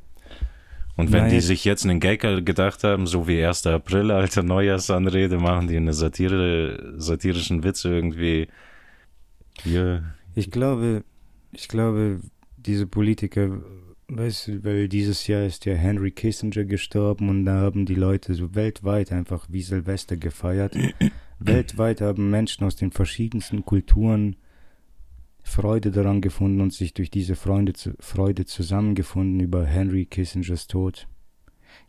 Und wenn Nein. die sich jetzt einen Gag gedacht haben, so wie 1. April, alter Neujahrsanrede, machen die eine Satire, satirischen Witz irgendwie. Hier. Ich glaube, ich glaube, diese Politiker, weißt du, weil dieses Jahr ist ja Henry Kissinger gestorben und da haben die Leute so weltweit einfach wie Silvester gefeiert. (laughs) Weltweit haben Menschen aus den verschiedensten Kulturen Freude daran gefunden und sich durch diese Freude, Freude zusammengefunden über Henry Kissingers Tod.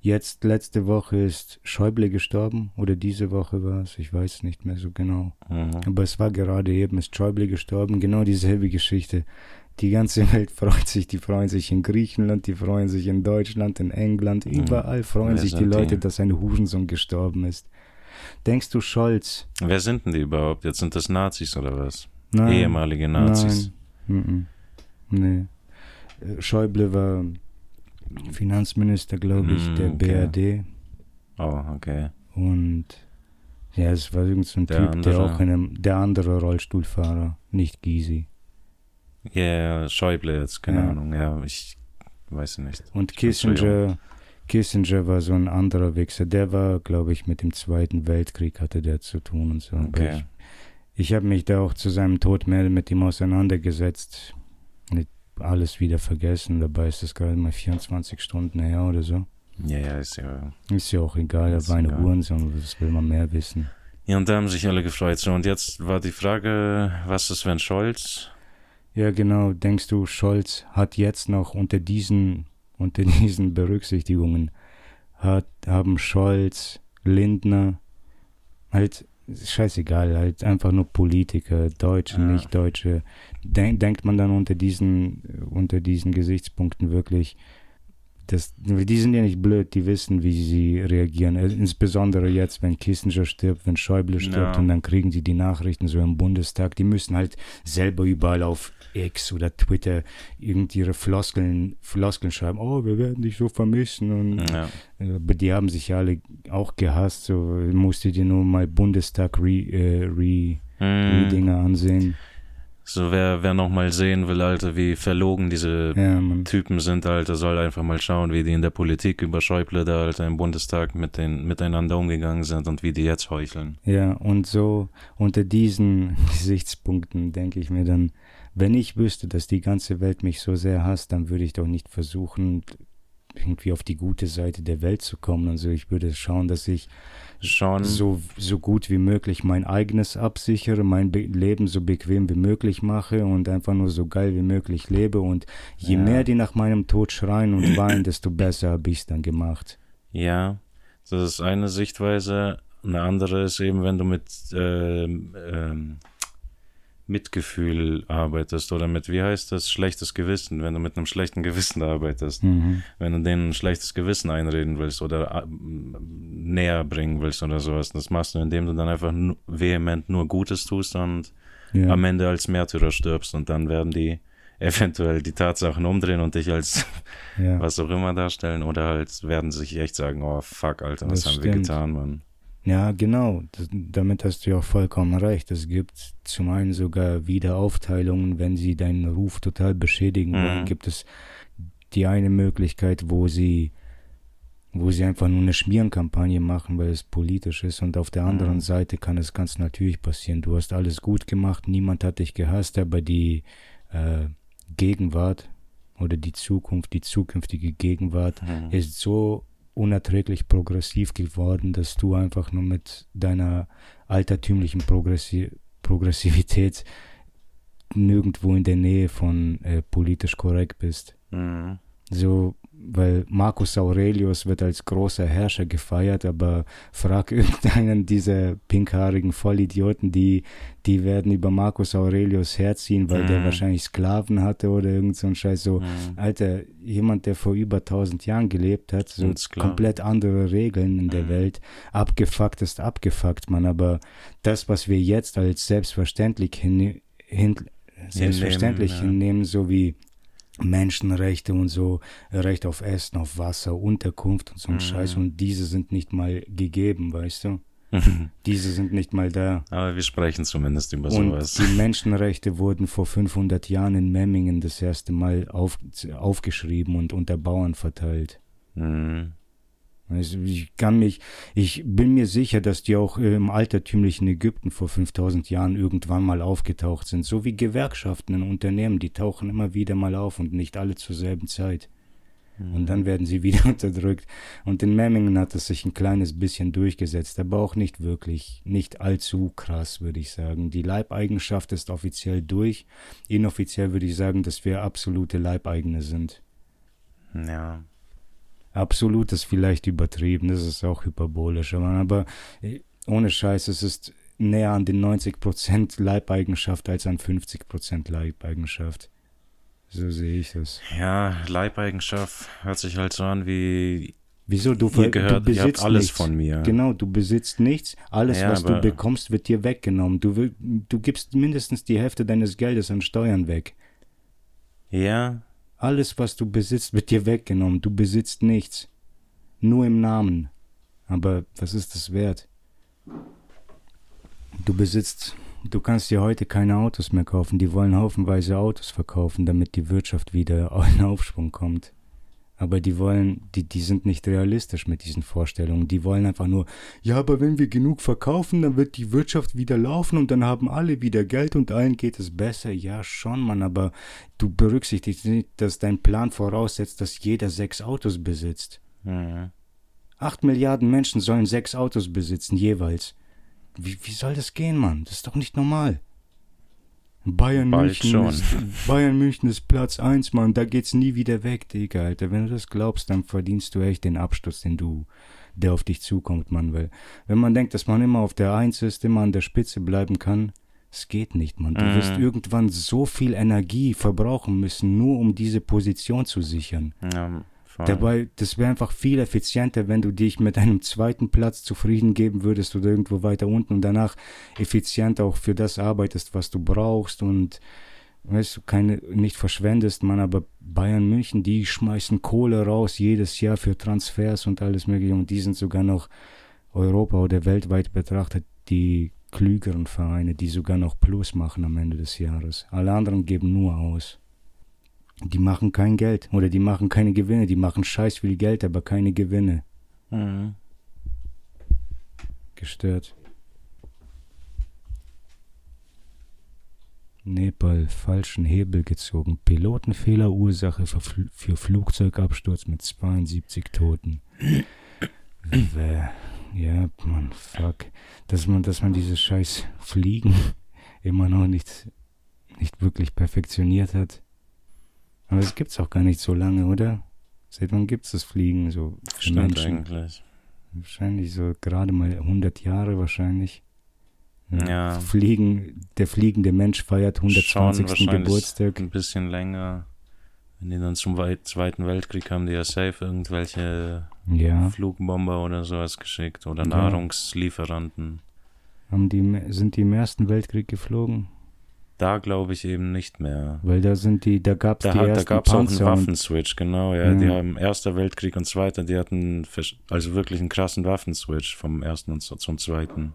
Jetzt, letzte Woche ist Schäuble gestorben, oder diese Woche war es, ich weiß nicht mehr so genau. Mhm. Aber es war gerade eben, ist Schäuble gestorben, genau dieselbe Geschichte. Die ganze (laughs) Welt freut sich, die freuen sich in Griechenland, die freuen sich in Deutschland, in England, mhm. überall freuen Wer sich die Leute, dass ein Hurensohn gestorben ist. Denkst du, Scholz? Wer sind denn die überhaupt? Jetzt sind das Nazis oder was? Nein, Ehemalige Nazis? Nein. Nee. Äh, Schäuble war Finanzminister, glaube ich, mm, der okay. BRD. Oh, okay. Und ja, es war irgend so ein der Typ, andere. der auch in einem, der andere Rollstuhlfahrer, nicht Gysi. Ja, yeah, Schäuble jetzt, keine ja. Ahnung, ja, ich weiß nicht. Und Kissinger, Kissinger war so ein anderer Wichser. Der war, glaube ich, mit dem Zweiten Weltkrieg hatte der zu tun und so. Okay. Ich, ich habe mich da auch zu seinem Tod mehr mit ihm auseinandergesetzt. Alles wieder vergessen. Dabei ist es gerade mal 24 Stunden her oder so. Ja, ja, ist ja. Ist ja auch egal, er war eine Uhrensohn, was will man mehr wissen. Ja, und da haben sich alle gefreut. So, und jetzt war die Frage, was ist, wenn Scholz? Ja, genau. Denkst du, Scholz hat jetzt noch unter diesen unter diesen Berücksichtigungen hat, haben Scholz, Lindner, halt scheißegal, halt einfach nur Politiker, Deutsche, ja. nicht Deutsche. Denk, denkt man dann unter diesen, unter diesen Gesichtspunkten wirklich, das, die sind ja nicht blöd, die wissen, wie sie reagieren. Äh, insbesondere jetzt, wenn Kissinger stirbt, wenn Schäuble stirbt ja. und dann kriegen sie die Nachrichten so im Bundestag. Die müssen halt selber überall auf X oder Twitter irgendwie ihre Floskeln, Floskeln schreiben. Oh, wir werden dich so vermissen. Und, ja. Äh, aber die haben sich ja alle auch gehasst. So musste dir nur mal Bundestag Re, äh, Re, mm. Re Dinger ansehen. So, wer, wer noch mal sehen will, Alter, wie verlogen diese Ja. Typen sind, Alter, soll einfach mal schauen, wie die in der Politik über Schäuble da, Alter, im Bundestag mit den, miteinander umgegangen sind und wie die jetzt heucheln. Ja, und so unter diesen (laughs) Gesichtspunkten denke ich mir dann, wenn ich wüsste, dass die ganze Welt mich so sehr hasst, dann würde ich doch nicht versuchen, irgendwie auf die gute Seite der Welt zu kommen. Also ich würde schauen, dass ich Schon. so, so gut wie möglich mein eigenes absichere, mein Be Leben so bequem wie möglich mache und einfach nur so geil wie möglich lebe. Und je Ja. mehr die nach meinem Tod schreien und weinen, (clears throat) desto besser habe ich es dann gemacht. Ja, das ist eine Sichtweise. Eine andere ist eben, wenn du mit ähm, ähm, Mitgefühl arbeitest oder mit, wie heißt das, schlechtes Gewissen, wenn du mit einem schlechten Gewissen arbeitest. Mhm. Wenn du denen ein schlechtes Gewissen einreden willst oder äh, näher bringen willst oder sowas. Das machst du, indem du dann einfach vehement nur Gutes tust und Ja. am Ende als Märtyrer stirbst und dann werden die (laughs) eventuell die Tatsachen umdrehen und dich als ja. was auch immer darstellen oder halt werden sich echt sagen, oh fuck, Alter, was Das haben wir stimmt. getan, Mann. Ja, genau. Das, damit hast du ja auch vollkommen recht. Es gibt zum einen sogar Wiederaufteilungen, wenn sie deinen Ruf total beschädigen Mhm. wollen, gibt es die eine Möglichkeit, wo sie wo sie einfach nur eine Schmierenkampagne machen, weil es politisch ist und auf der anderen Mhm. Seite kann es ganz natürlich passieren. Du hast alles gut gemacht, niemand hat dich gehasst, aber die äh, Gegenwart oder die Zukunft, die zukünftige Gegenwart Mhm. ist so unerträglich progressiv geworden, dass du einfach nur mit deiner altertümlichen Progressi Progressivität nirgendwo in der Nähe von äh, politisch korrekt bist. Mhm. So, weil Marcus Aurelius wird als großer Herrscher gefeiert, aber frag (laughs) irgendeinen dieser pinkhaarigen Vollidioten, die, die werden über Marcus Aurelius herziehen, weil der Mhm. wahrscheinlich Sklaven hatte oder irgend so ein Scheiß. So, Mhm. Alter, jemand, der vor über 1000 Jahren gelebt hat, so komplett andere Regeln in der Mhm. Welt. Abgefuckt ist abgefuckt, man. Aber das, was wir jetzt als selbstverständlich hin, hin, selbstverständlich ja. hinnehmen, so wie Menschenrechte und so, Recht auf Essen, auf Wasser, Unterkunft und so ein Mhm. Scheiß. Und diese sind nicht mal gegeben, weißt du? (laughs) Diese sind nicht mal da. Aber wir sprechen zumindest über Und sowas. die Menschenrechte wurden vor 500 Jahren in Memmingen das erste Mal auf, aufgeschrieben und unter Bauern verteilt. Mhm. Ich kann mich, ich bin mir sicher, dass die auch äh, im altertümlichen Ägypten vor 5000 Jahren irgendwann mal aufgetaucht sind. So wie Gewerkschaften in Unternehmen, die tauchen immer wieder mal auf und nicht alle zur selben Zeit. Und dann werden sie (laughs) wieder unterdrückt. Und in Memmingen hat es sich ein kleines bisschen durchgesetzt, aber auch nicht wirklich, nicht allzu krass, würde ich sagen. Die Leibeigenschaft ist offiziell durch. Inoffiziell würde ich sagen, dass wir absolute Leibeigene sind. Ja. Absolut ist vielleicht übertrieben, das ist auch hyperbolisch, aber, äh, ohne Scheiß, es ist näher an den 90% Leibeigenschaft als an 50% Leibeigenschaft. So sehe ich das. Ja, Leibeigenschaft hört sich halt so an wie Wieso? Du, ihr gehört, du ihr habt besitzt alles nichts. von mir. Genau, du besitzt nichts. Alles, Ja, was du bekommst, wird dir weggenommen. Du, du gibst mindestens die Hälfte deines Geldes an Steuern weg. Ja, Alles, was du besitzt, wird dir weggenommen. Du besitzt nichts. Nur im Namen. Aber was ist das wert? Du besitzt, du kannst dir heute keine Autos mehr kaufen. Die wollen haufenweise Autos verkaufen, damit die Wirtschaft wieder (laughs) in Aufschwung kommt. Aber die wollen, die, die sind nicht realistisch mit diesen Vorstellungen. Die wollen einfach nur, ja, aber wenn wir genug verkaufen, dann wird die Wirtschaft wieder laufen und dann haben alle wieder Geld und allen geht es besser. Ja, schon, Mann, aber du berücksichtigst nicht, dass dein Plan voraussetzt, dass jeder sechs Autos besitzt. mhm. Acht Milliarden Menschen sollen sechs Autos besitzen, jeweils. Wie, wie soll das gehen, Mann? Das ist doch nicht normal. Bayern Bald München, schon. Ist, Bayern München ist Platz eins, Mann. Da geht's nie wieder weg, Digga, Alter. Wenn du das glaubst, dann verdienst du echt den Absturz, den du, der auf dich zukommt, Mann. Weil, wenn man denkt, dass man immer auf der Eins ist, immer an der Spitze bleiben kann, es geht nicht, Mann. Du Mhm. wirst irgendwann so viel Energie verbrauchen müssen, nur um diese Position zu sichern. ja voll. Dabei, das wäre einfach viel effizienter, wenn du dich mit einem zweiten Platz zufrieden geben würdest oder irgendwo weiter unten und danach effizient auch für das arbeitest, was du brauchst und weißt du, keine, nicht verschwendest, man, aber Bayern München, die schmeißen Kohle raus jedes Jahr für Transfers und alles mögliche und die sind sogar noch Europa oder weltweit betrachtet die klügeren Vereine, die sogar noch Plus machen am Ende des Jahres. Alle anderen geben nur aus. Die machen kein Geld oder die machen keine Gewinne. Die machen scheiß viel Geld, aber keine Gewinne. Mhm. Gestört. Nepal falschen Hebel gezogen. Pilotenfehler Ursache für, Fl für Flugzeugabsturz mit 72 Toten. (clears throat) Ja, man, fuck. Dass man, dass man diese scheiß Fliegen (laughs) immer noch nicht, nicht wirklich perfektioniert hat. Aber es gibt's auch gar nicht so lange, oder? Seit wann gibt's das Fliegen so für Stimmt Menschen? eigentlich. Wahrscheinlich so gerade mal 100 Jahre wahrscheinlich. Ja. Fliegen, der fliegende Mensch feiert Schon 120. wahrscheinlich Geburtstag. Ein bisschen länger. Wenn die dann zum Weit Zweiten Weltkrieg haben, die ja safe irgendwelche Ja. Flugbomber oder sowas geschickt oder Ja. Nahrungslieferanten. Haben die, sind die im Ersten Weltkrieg geflogen? Da glaube ich eben nicht mehr. Weil da sind die, da gab's Da, die hat, da ersten gab es auch einen Waffenswitch, genau, ja. Die Ja. haben Erster Weltkrieg und Zweiter, die hatten also wirklich einen krassen Waffenswitch vom Ersten und so- zum Zweiten.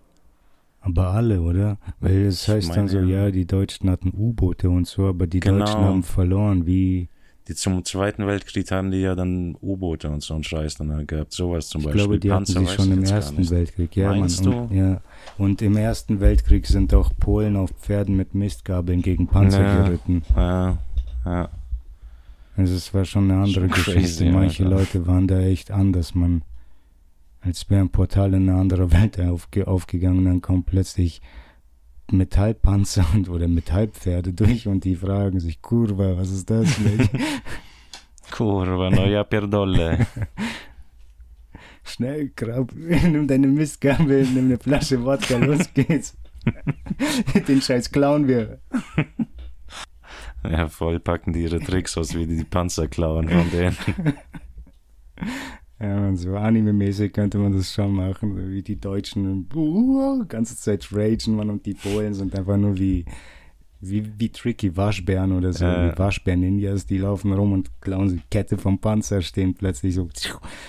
aber alle, oder? Weil es Ich heißt dann meine, so, ja. ja, die Deutschen hatten U-Boote und so, aber die Genau. Deutschen haben verloren, wie, Die zum Zweiten Weltkrieg haben die ja dann U-Boote und so einen Scheiß dann gehabt. Sowas zum ich Beispiel. glaube, die hatten Panzer sie weiß schon ich im Ersten. Weltkrieg. Ja, Meinst Mann, und, ja. Und im Ersten Weltkrieg sind auch Polen auf Pferden mit Mistgabeln gegen Panzer Ja. geritten. Ja, ja. Also es war schon eine andere Schon crazy, Geschichte. Manche Alter. Leute waren da echt anders, man. Als wäre ein Portal in eine andere Welt aufge aufgegangen, dann kommen plötzlich Metallpanzer und, oder Metallpferde (laughs) durch und die fragen sich, Kurva, was ist das? Mensch?" (laughs) Kurva, noja pierdole. (laughs) Schnell, Krab, nimm deine Mistgabel, nimm eine Flasche Wodka, los geht's. Den Scheiß klauen wir. Ja, voll packen die ihre Tricks aus, wie die die Panzer klauen von denen. Ja, so anime-mäßig könnte man das schon machen, so wie die Deutschen uh, ganze Zeit ragen, man, und die Polen sind einfach nur wie, wie, wie tricky Waschbären oder so, Ja. wie Waschbär-Ninjas, die laufen rum und klauen die Kette vom Panzer, stehen plötzlich so,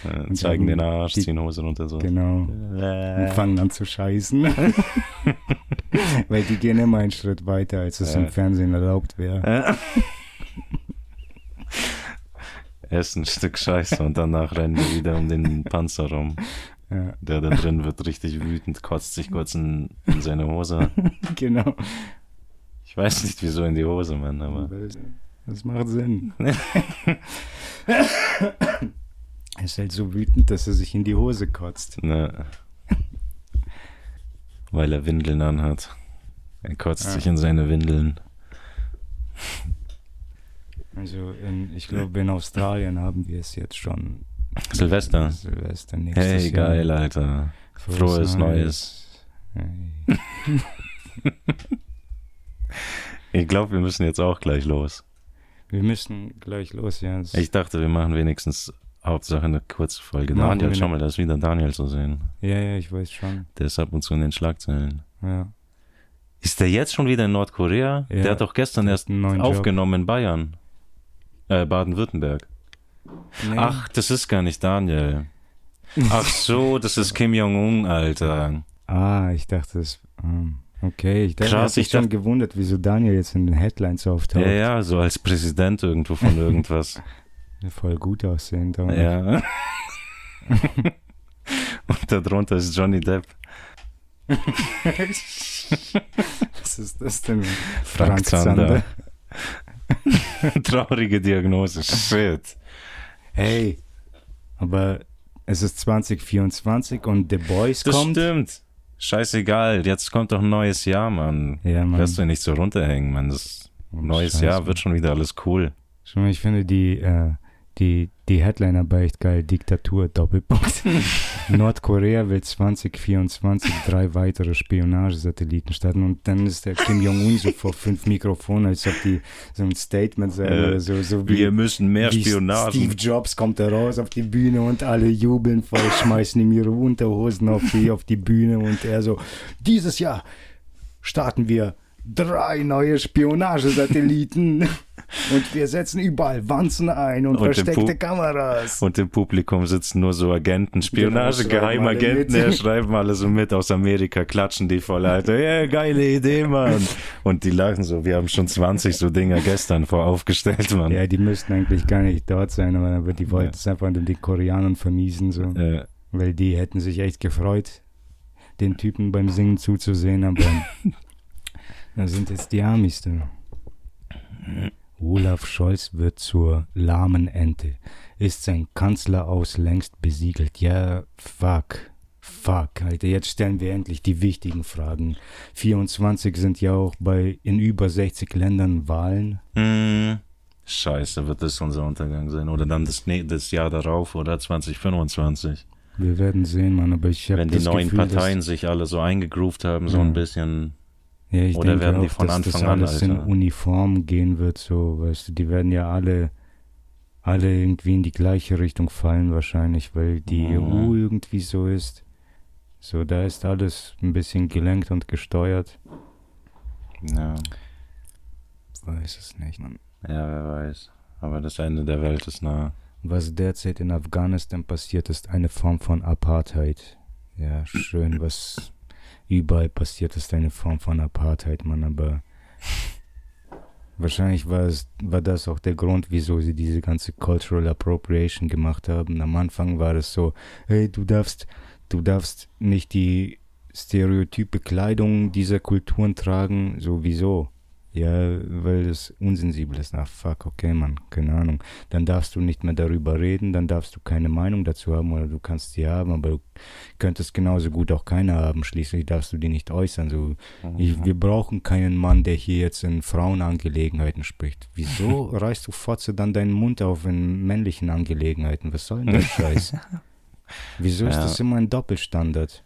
Äh, Und zeigen den Arsch, die- ziehen Hose runter so. genau, und fangen an zu scheißen. (laughs) Weil die gehen immer einen Schritt weiter, als es im Fernsehen erlaubt wäre. Essen ein Stück Scheiße und danach rennen wir wieder um den Panzer rum. (laughs) Ja, Der da drin wird richtig wütend, kotzt sich kurz in, in seine Hose. (laughs) genau. Ich weiß nicht, wieso in die Hose, Mann, aber. Das macht Sinn. (laughs) er ist halt so wütend, dass er sich in die Hose kotzt. Ne. Weil er Windeln anhat. Er kotzt Ja. sich in seine Windeln. Also in, ich glaube, in Australien haben wir es jetzt schon. Silvester. Silvester nächstes Hey, Jahr. geil, Alter. Frohes Neues. Hey. Ich glaube, wir müssen jetzt auch gleich los. Wir müssen gleich los, ja. Das- Ich dachte, wir machen wenigstens Hauptsache eine kurze Folge. Machen Daniel, schau mal, da ist wieder Daniel zu sehen. ja, ja, ich weiß schon. Der ist ab und zu in den Schlagzeilen. Ja. Ist der jetzt schon wieder in Nordkorea? Ja, der hat doch gestern erst neuen Job. aufgenommen in Bayern. Äh, Baden-Württemberg. Nee. Ach, das ist gar nicht Daniel. Ach so, das ist Kim Jong-un, Alter. Ah, ich dachte es. ähm, Okay, ich dachte, Krass, ich mich ich schon gewundert, wieso Daniel jetzt in den Headlines auftaucht. Ja, ja, so als Präsident irgendwo von irgendwas. (laughs) Voll gut aussehend. ja. (laughs) Und darunter ist Johnny Depp. (laughs) Was ist das denn? Frank Zander. (laughs) Traurige Diagnose. Shit. Hey, aber es ist 2024 und The Boys Das kommt. stimmt. Scheißegal, jetzt kommt doch ein neues Jahr, Mann. Ja, Mann. Lass dich nicht so runterhängen, Mann. Das Oh, neues. Jahr wird schon wieder alles cool. Ich finde die, äh, die, die Headline aber echt geil. Diktatur, Doppelpunkt. (laughs) Nordkorea will 2024 drei weitere Spionagesatelliten starten und dann ist der Kim Jong-un so vor fünf Mikrofonen, als ob die so ein Statement sagen Äh, oder so. so wie, müssen mehr wie Steve Jobs kommt da raus auf die Bühne und alle jubeln voll, schmeißen ihm ihre Unterhosen auf die, auf die Bühne und er so, dieses Jahr starten wir drei neue Spionagesatelliten (laughs) und wir setzen überall Wanzen ein und, Und versteckte Kameras. Und im Publikum sitzen nur so Agenten, Spionage, Genau, schreiben alle Geheimagenten, ja, (laughs) schreiben alle so mit aus Amerika, klatschen die voll, Alter. Ja, geile Idee, Mann. Und die lachen so, wir haben schon 20 so Dinger gestern voraufgestellt, Mann. Ja, die müssten eigentlich gar nicht dort sein, aber die wollten Ja. es einfach den Koreanern vermiesen, so. Äh, Weil die hätten sich echt gefreut, den Typen beim Singen zuzusehen, aber (laughs) da sind jetzt die Amis da. Olaf Scholz wird zur lahmen Ente. Ist sein Kanzler aus längst besiegelt? Ja, fuck. Fuck, Alter, jetzt stellen wir endlich die wichtigen Fragen. 24 sind ja auch bei in über 60 Ländern Wahlen. mh, scheiße, wird das unser Untergang sein. Oder dann das, ne- das Jahr darauf oder 2025. Wir werden sehen, Mann, aber ich habe Wenn die neuen Gefühl, Parteien sich alle so eingegroovt haben, so Ja. ein bisschen. Ja, ich Oder denke werden die auch, von dass Anfang das an, alles in Alter? Uniform gehen wird, so, weißt du, die werden ja alle, alle irgendwie in die gleiche Richtung fallen wahrscheinlich, weil die Mhm. EU irgendwie so ist. So, da ist alles ein bisschen gelenkt und gesteuert. Ja, Weiß es nicht, Mann. ja, wer weiß. Aber das Ende der Welt ist nah. Was derzeit in Afghanistan passiert, ist eine Form von Apartheid. Ja, schön, was überall passiert, ist eine Form von Apartheid, Mann, aber (laughs) wahrscheinlich war, es, war das auch der Grund, wieso sie diese ganze Cultural Appropriation gemacht haben. Am Anfang war es so, hey, du darfst, du darfst nicht die stereotype Kleidung dieser Kulturen tragen, so wieso? Ja, weil es unsensibel ist. Na fuck, okay, Mann, keine Ahnung. Dann darfst du nicht mehr darüber reden, dann darfst du keine Meinung dazu haben oder du kannst sie haben, aber du könntest genauso gut auch keine haben. Schließlich darfst du die nicht äußern. So, ich, wir brauchen keinen Mann, der hier jetzt in Frauenangelegenheiten spricht. Wieso (laughs) reißt du Fotze dann deinen Mund auf in männlichen Angelegenheiten? Was soll denn der (laughs) Scheiß? Wieso ist Ja. das immer ein Doppelstandard?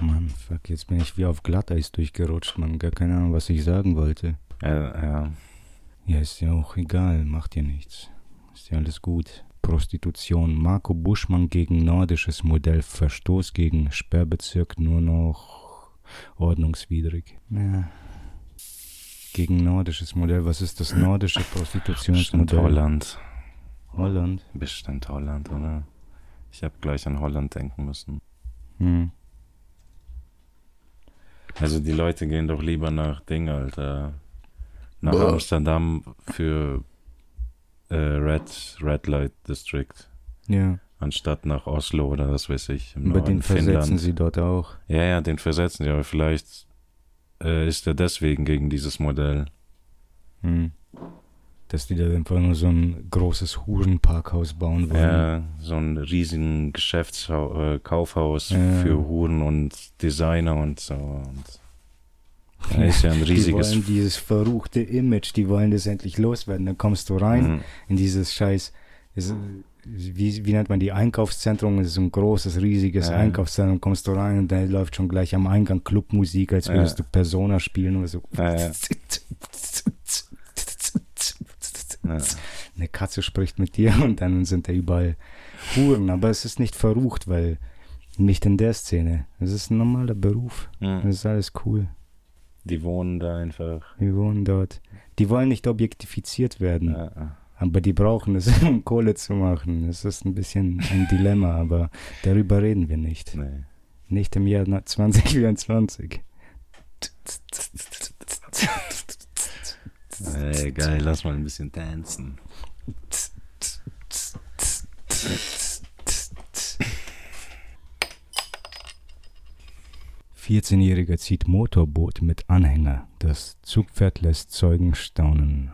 Mann, fuck, jetzt bin ich wie auf Glatteis durchgerutscht, Mann. Gar keine Ahnung, was ich sagen wollte. Äh, ja. Ja, ist ja auch egal, macht ja nichts. Ist ja alles gut. Prostitution. Marco Buschmann gegen nordisches Modell. Verstoß gegen Sperrbezirk nur noch ordnungswidrig. Ja. Gegen nordisches Modell. Was ist das nordische Bestimmt Prostitutionsmodell? Holland. Holland. Bestimmt Holland, oder? Ich habe gleich an Holland denken müssen. Hm. Also die Leute gehen doch lieber nach Ding, Alter. Nach Boah. Amsterdam für äh, Red, Red Light District, Ja. anstatt nach Oslo oder was weiß ich. Im Norden den versetzen Finnland. sie dort auch. Ja, ja, den versetzen sie, aber vielleicht äh, ist er deswegen gegen dieses Modell. Hm. Dass die da einfach nur so ein großes Hurenparkhaus bauen wollen. Ja, so ein riesigen Geschäftshaus, äh, Kaufhaus Ja. für Huren und Designer und so. Und (laughs) da ist ja ein Die riesiges. wollen dieses verruchte Image, die wollen das endlich loswerden. Dann kommst du rein Mhm. in dieses Scheiß, ist, wie, wie nennt man die Einkaufszentrum? Das ist so ein großes, riesiges Ja. Einkaufszentrum. Kommst du rein und dann läuft schon gleich am Eingang Clubmusik, als würdest Ja. du Persona spielen oder so. (laughs) Ja, ja. Ja. Eine Katze spricht mit dir und dann sind da überall Huren. Aber es ist nicht verrucht, weil nicht in der Szene. Es ist ein normaler Beruf. Mhm. Das ist alles cool. Die wohnen da einfach. Wir wohnen dort. Die wollen nicht objektifiziert werden. Ja. Aber die brauchen es, (laughs) um Kohle zu machen. Das ist ein bisschen ein Dilemma, aber darüber reden wir nicht. Nee. Nicht im Jahr 2024. (laughs) (laughs) Ey, geil, lass mal ein bisschen tanzen. 14-Jähriger zieht Motorboot mit Anhänger. Das Zugpferd lässt Zeugen staunen.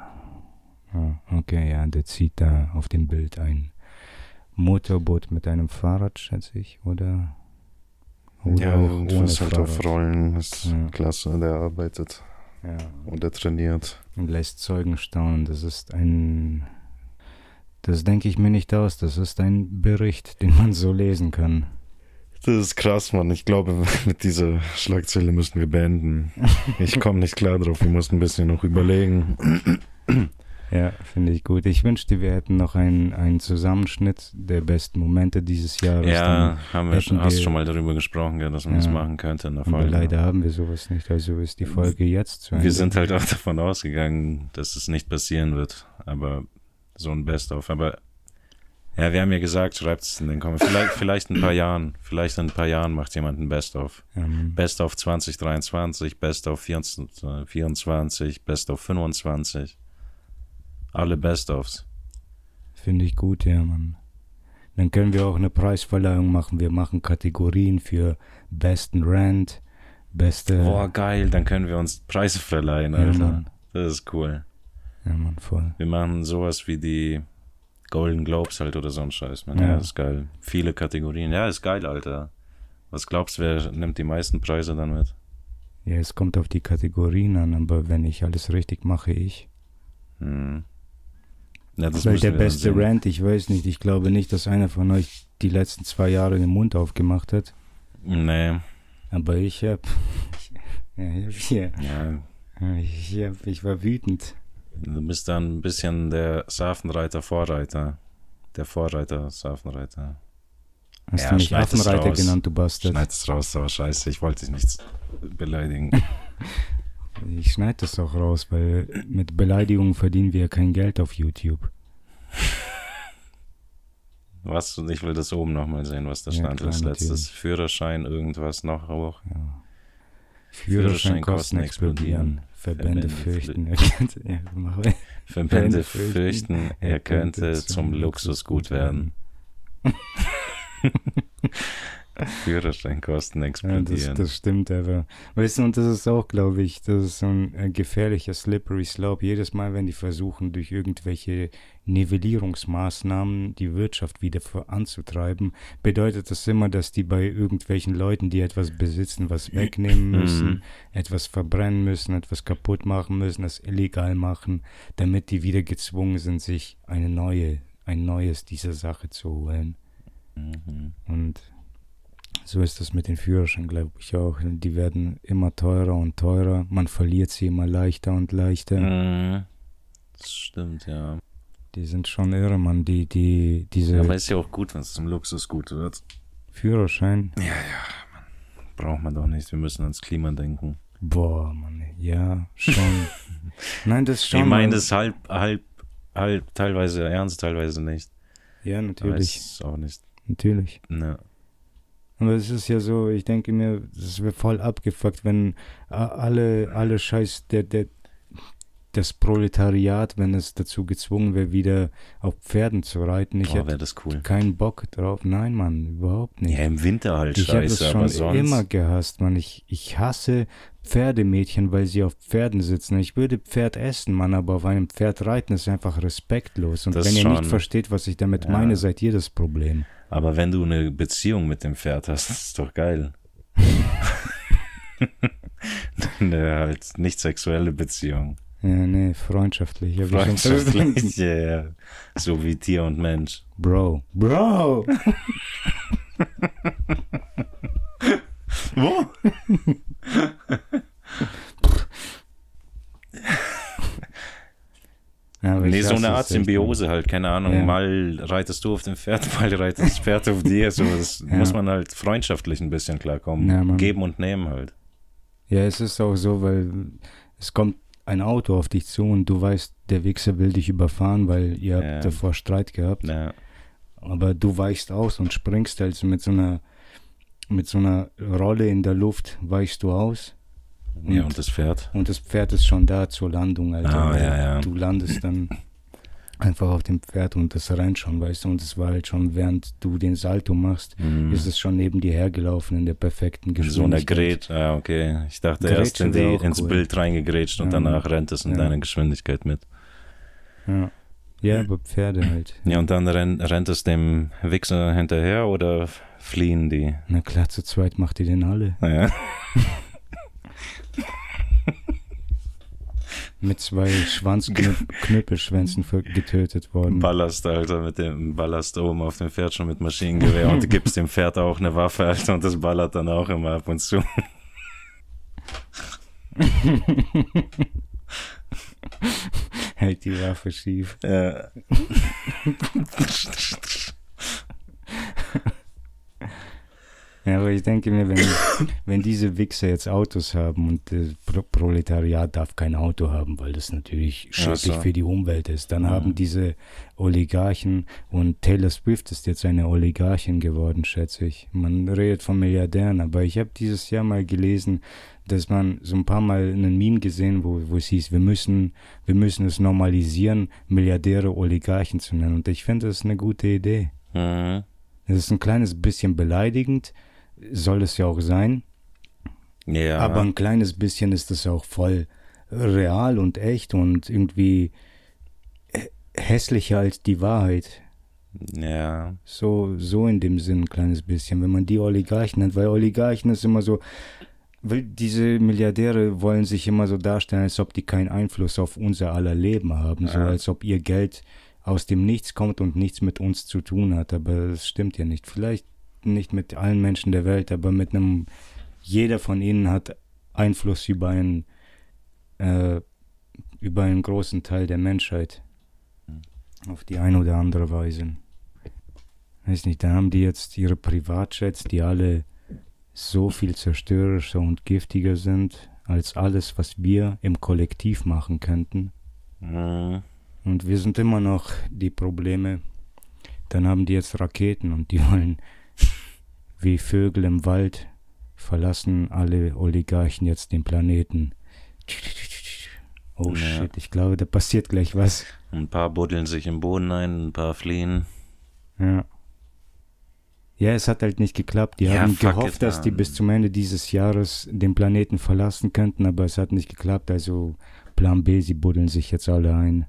Ah, okay, ja, der zieht da auf dem Bild ein Motorboot mit einem Fahrrad, schätze ich, oder? Oder ja, ohne was halt auf. Rollen ist Ja. klasse, der arbeitet Ja, und der trainiert. und lässt Zeugen staunen. Das ist ein. Das denke ich mir nicht aus. Das ist ein Bericht, den man so lesen kann. Das ist krass, Mann. Ich glaube, mit dieser Schlagzeile müssen wir beenden. Ich komme nicht klar drauf. Wir mussten ein bisschen noch überlegen. Ja, finde ich gut. Ich wünschte, wir hätten noch einen, einen Zusammenschnitt der besten Momente dieses Jahres. Ja, haben wir schon, hast wir- schon mal darüber gesprochen, gell, dass man das Ja. machen könnte in der Aber Folge. leider haben wir sowas nicht. Also ist die Folge jetzt zu Ende. Wir sind halt auch (laughs) davon ausgegangen, dass es nicht passieren wird. Aber so ein Best-of. Aber ja, wir haben ja gesagt, schreibt es in den Kommentaren. Vielleicht, (laughs) vielleicht in ein paar Jahren. Vielleicht in ein paar Jahren macht jemand ein Best-of. Ähm, Best-of 2023, Best-of 24, 24, Best-of 25. Alle Best-ofs. Finde ich gut, ja, Mann. Dann können wir auch eine Preisverleihung machen. Wir machen Kategorien für besten Rant, beste. Boah, geil. Dann können wir uns Preise verleihen, ja, Alter. Mann. Das ist cool. Ja, Mann, voll. Wir machen sowas wie die Golden Globes halt oder so ein Scheiß, man. Ja. Ja, ist geil. Viele Kategorien. Ja, ist geil, Alter. Was glaubst du, wer nimmt die meisten Preise dann mit? Ja, es kommt auf die Kategorien an, aber wenn ich alles richtig mache, ich. Hm. Ja, das Weil der beste. Rant, ich weiß nicht, ich glaube nicht, dass einer von euch die letzten zwei Jahre den Mund aufgemacht hat. Nee, Aber ich hab. (laughs) ja, ich, ja, ja. ich, hab, ich war wütend. Du bist dann ein bisschen der Safenreiter-Vorreiter. Der Vorreiter-Safenreiter. Hast Ja, du mich Affenreiter genannt, du Bastard? Schneid es raus, aber scheiße, ich wollte dich nicht beleidigen. (laughs) Ich schneide das auch raus, weil mit Beleidigungen verdienen wir kein Geld auf YouTube. Was? Und ich will das oben nochmal sehen, was da Ja, stand klar, als letztes. natürlich. Führerschein, irgendwas noch hoch. Ja. Führerscheinkosten Führerscheinkosten explodieren. Verbände Verbände fürchten. (laughs) mach weiter. Verbände fürchten, er könnte zum Luxusgut werden. (laughs) Führerscheinkosten Ja, das, explodieren. das stimmt aber. Weißt du, und das ist auch, glaube ich, das ist so ein äh, gefährlicher Slippery Slope. Jedes Mal, wenn die versuchen, durch irgendwelche Nivellierungsmaßnahmen die Wirtschaft wieder anzutreiben, bedeutet das immer, dass die bei irgendwelchen Leuten, die etwas besitzen, was wegnehmen müssen, Mhm. etwas verbrennen müssen, etwas kaputt machen müssen, das illegal machen, damit die wieder gezwungen sind, sich eine neue, ein neues dieser Sache zu holen. Mhm. Und so ist das mit den Führerscheinen, glaube ich auch. Die werden immer teurer und teurer. Man verliert sie immer leichter und leichter. Mhm. Das stimmt, ja. Die sind schon irre, Mann. Die, die, diese Aber ist ja auch gut, wenn es zum Luxusgut wird. Führerschein. Braucht man doch nicht. Wir müssen ans Klima denken. Boah, Mann. Ja, schon. (laughs) Nein, das schon. ich meine Mann. das halb, halb, halb, teilweise ernst, teilweise nicht. Ja, Aber natürlich. es ist auch nicht. Natürlich. Ne. Aber es ist ja so, ich denke mir, das wäre voll abgefuckt, wenn alle, alle Scheiß, der, der, das Proletariat, wenn es dazu gezwungen wäre, wieder auf Pferden zu reiten. Ich hätte wäre das cool. keinen Bock drauf. Nein, Mann, überhaupt nicht. Ja, im Winter halt ich habe das scheiße, schon aber sonst. immer gehasst, Mann. Ich, ich hasse Pferdemädchen, weil sie auf Pferden sitzen. Ich würde Pferd essen, Mann, aber auf einem Pferd reiten ist einfach respektlos. Und Das wenn ihr schon. nicht versteht, was ich damit Ja. meine, seid ihr das Problem. Aber wenn du eine Beziehung mit dem Pferd hast, das ist doch geil. (laughs) (laughs) eine halt nicht sexuelle Beziehung. Ja, nee, freundschaftlich. hab ich schon Freundschaftlich, ja, ja. So wie Tier und Mensch. Bro. Bro! (laughs) Wo? Ja, aber Nee, so eine Art. Symbiose halt, keine Ahnung. Ja. Mal reitest du auf dem Pferd, (laughs) mal reitet das Pferd auf dir. So, das Ja. muss man halt freundschaftlich ein bisschen klarkommen. Geben und nehmen halt. Ja, es ist auch so, weil es kommt ein Auto auf dich zu und du weißt, der Wichser will dich überfahren, weil ihr habt Ja. davor Streit gehabt. Ja. Aber du weichst aus und springst also mit so einer mit so einer Rolle in der Luft weichst du aus ja, Und- und das Pferd. und das Pferd ist schon da zur Landung, Alter. Ah, ja, ja. Du landest dann (laughs) einfach auf dem Pferd und das rennt schon, weißt du, und es war halt schon, während du den Salto machst, Mhm. ist es schon neben dir hergelaufen in der perfekten So eine Geschwindigkeit. Gret, ah, okay. Ich dachte Grätsche erst in die, ins cool. Bild reingegrätscht und Ja. danach rennt es in Ja. deiner Geschwindigkeit mit. Ja. ja, aber Pferde halt. Ja, und dann renn, rennt es dem Wichser hinterher oder fliehen die? Na klar, zu zweit macht ihr den alle. Naja. (laughs) Mit zwei Schwanzknüppelschwänzen (laughs) getötet worden. Ballast, Alter, mit dem Ballast oben auf dem Pferd schon mit Maschinengewehr und du gibst dem Pferd auch eine Waffe, Alter, und das ballert dann auch immer ab und zu. (laughs) Hält die Waffe schief. Ja. (laughs) Ja, aber ich denke mir, wenn, (coughs) wenn diese Wichser jetzt Autos haben und das Pro Proletariat darf kein Auto haben, weil das natürlich schädlich so. für die Umwelt ist, dann haben diese Oligarchen und Taylor Swift ist jetzt eine Oligarchin geworden, schätze ich. Man redet von Milliardären, aber ich habe dieses Jahr mal gelesen, dass man so ein paar Mal einen Meme gesehen, wo, wo es hieß, wir müssen, wir müssen es normalisieren, Milliardäre Oligarchen zu nennen. Und ich finde, das ist eine gute Idee. Mhm. Das ist ein kleines bisschen beleidigend, soll es ja auch sein. Ja. Aber ein kleines bisschen ist es auch voll real und echt und irgendwie hä- hässlicher als die Wahrheit. ja. So, so in dem Sinn ein kleines bisschen, wenn man die Oligarchen nennt, weil Oligarchen ist immer so, weil diese Milliardäre wollen sich immer so darstellen, als ob die keinen Einfluss auf unser aller Leben haben, so Ja. als ob ihr Geld aus dem Nichts kommt und nichts mit uns zu tun hat, aber das stimmt ja nicht. Vielleicht nicht mit allen Menschen der Welt, aber mit einem, jeder von ihnen hat Einfluss über einen, äh, über einen großen Teil der Menschheit. Auf die eine oder andere Weise. Weiß nicht, da haben die jetzt ihre Privatjets, die alle so viel zerstörerischer und giftiger sind als alles, was wir im Kollektiv machen könnten. Mhm. Und wir sind immer noch die Probleme. Dann haben die jetzt Raketen und die wollen wie Vögel im Wald verlassen alle Oligarchen jetzt den Planeten. Oh Ja. shit, ich glaube, da passiert gleich was. Ein paar buddeln sich im Boden ein, ein paar fliehen. Ja. Ja, es hat halt nicht geklappt. Die Ja, haben gehofft, it, dass die bis zum Ende dieses Jahres den Planeten verlassen könnten, aber es hat nicht geklappt. Also Plan B, sie buddeln sich jetzt alle ein.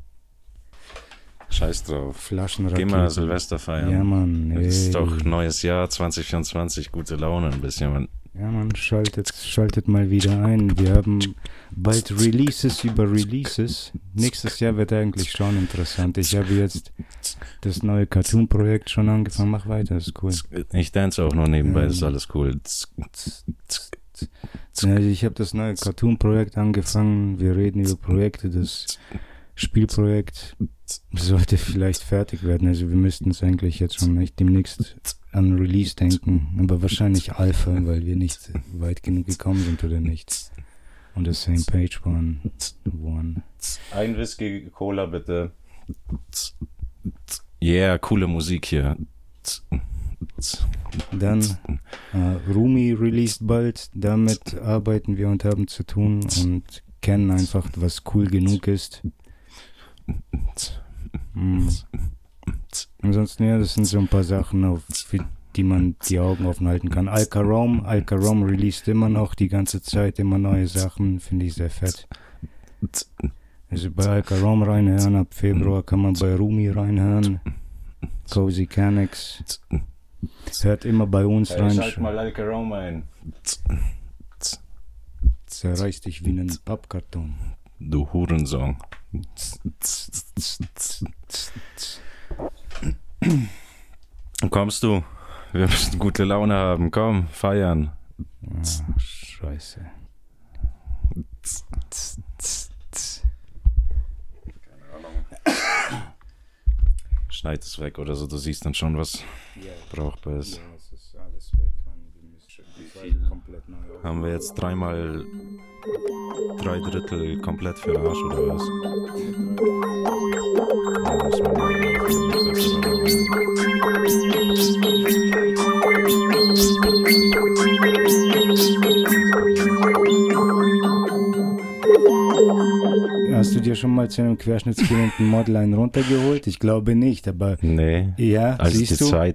Scheiß drauf. Flaschenraketen. Geh mal Silvester feiern. Ja, Mann. Ey. Es ist doch neues Jahr 2024, gute Laune ein bisschen. Man. Ja, man, schaltet, schaltet mal wieder ein. Wir haben bald Releases über Releases. Nächstes Jahr wird eigentlich schon interessant. Ich habe jetzt das neue Cartoon-Projekt schon angefangen. Mach weiter, ist cool. Ich dance auch noch nebenbei, Ja. das ist alles cool. Ja, also ich habe das neue Cartoon-Projekt angefangen. Wir reden über Projekte. Das Spielprojekt sollte vielleicht fertig werden. Also wir müssten es eigentlich jetzt schon echt demnächst an Release denken. Aber wahrscheinlich Alpha, weil wir nicht weit genug gekommen sind oder nicht. Und the same page one. one. Ein Whisky Cola bitte. Yeah, coole Musik hier. Dann äh, Rumi released bald. Damit arbeiten wir und haben zu tun und kennen einfach, was cool genug ist. Mm. Ansonsten, ja, das sind so ein paar Sachen, auf für die man die Augen offen halten kann. Alcarom, Alcarom released immer noch die ganze Zeit immer neue Sachen, finde ich sehr fett. Also bei Alcarom reinhören, ab Februar kann man bei Rumi reinhören. Cozy Canex. Hört immer bei uns rein. mal Alka Roma ein. Zerreißt dich wie einen Pappkarton. Du Hurensohn. Kommst du? Wir müssen gute Laune haben. Komm, feiern. Ah, scheiße. Schneid es weg oder so, du siehst dann schon, was brauchbar ist. es ist alles weg, man. Wir müssen Folge komplett neu. Haben wir jetzt dreimal drei Drittel komplett für den Arsch oder was? Hast du dir schon mal zu einem querschnittsgelähmten Model einen runtergeholt? Ich glaube nicht, aber Nee. ja, Als die siehst du? Zeit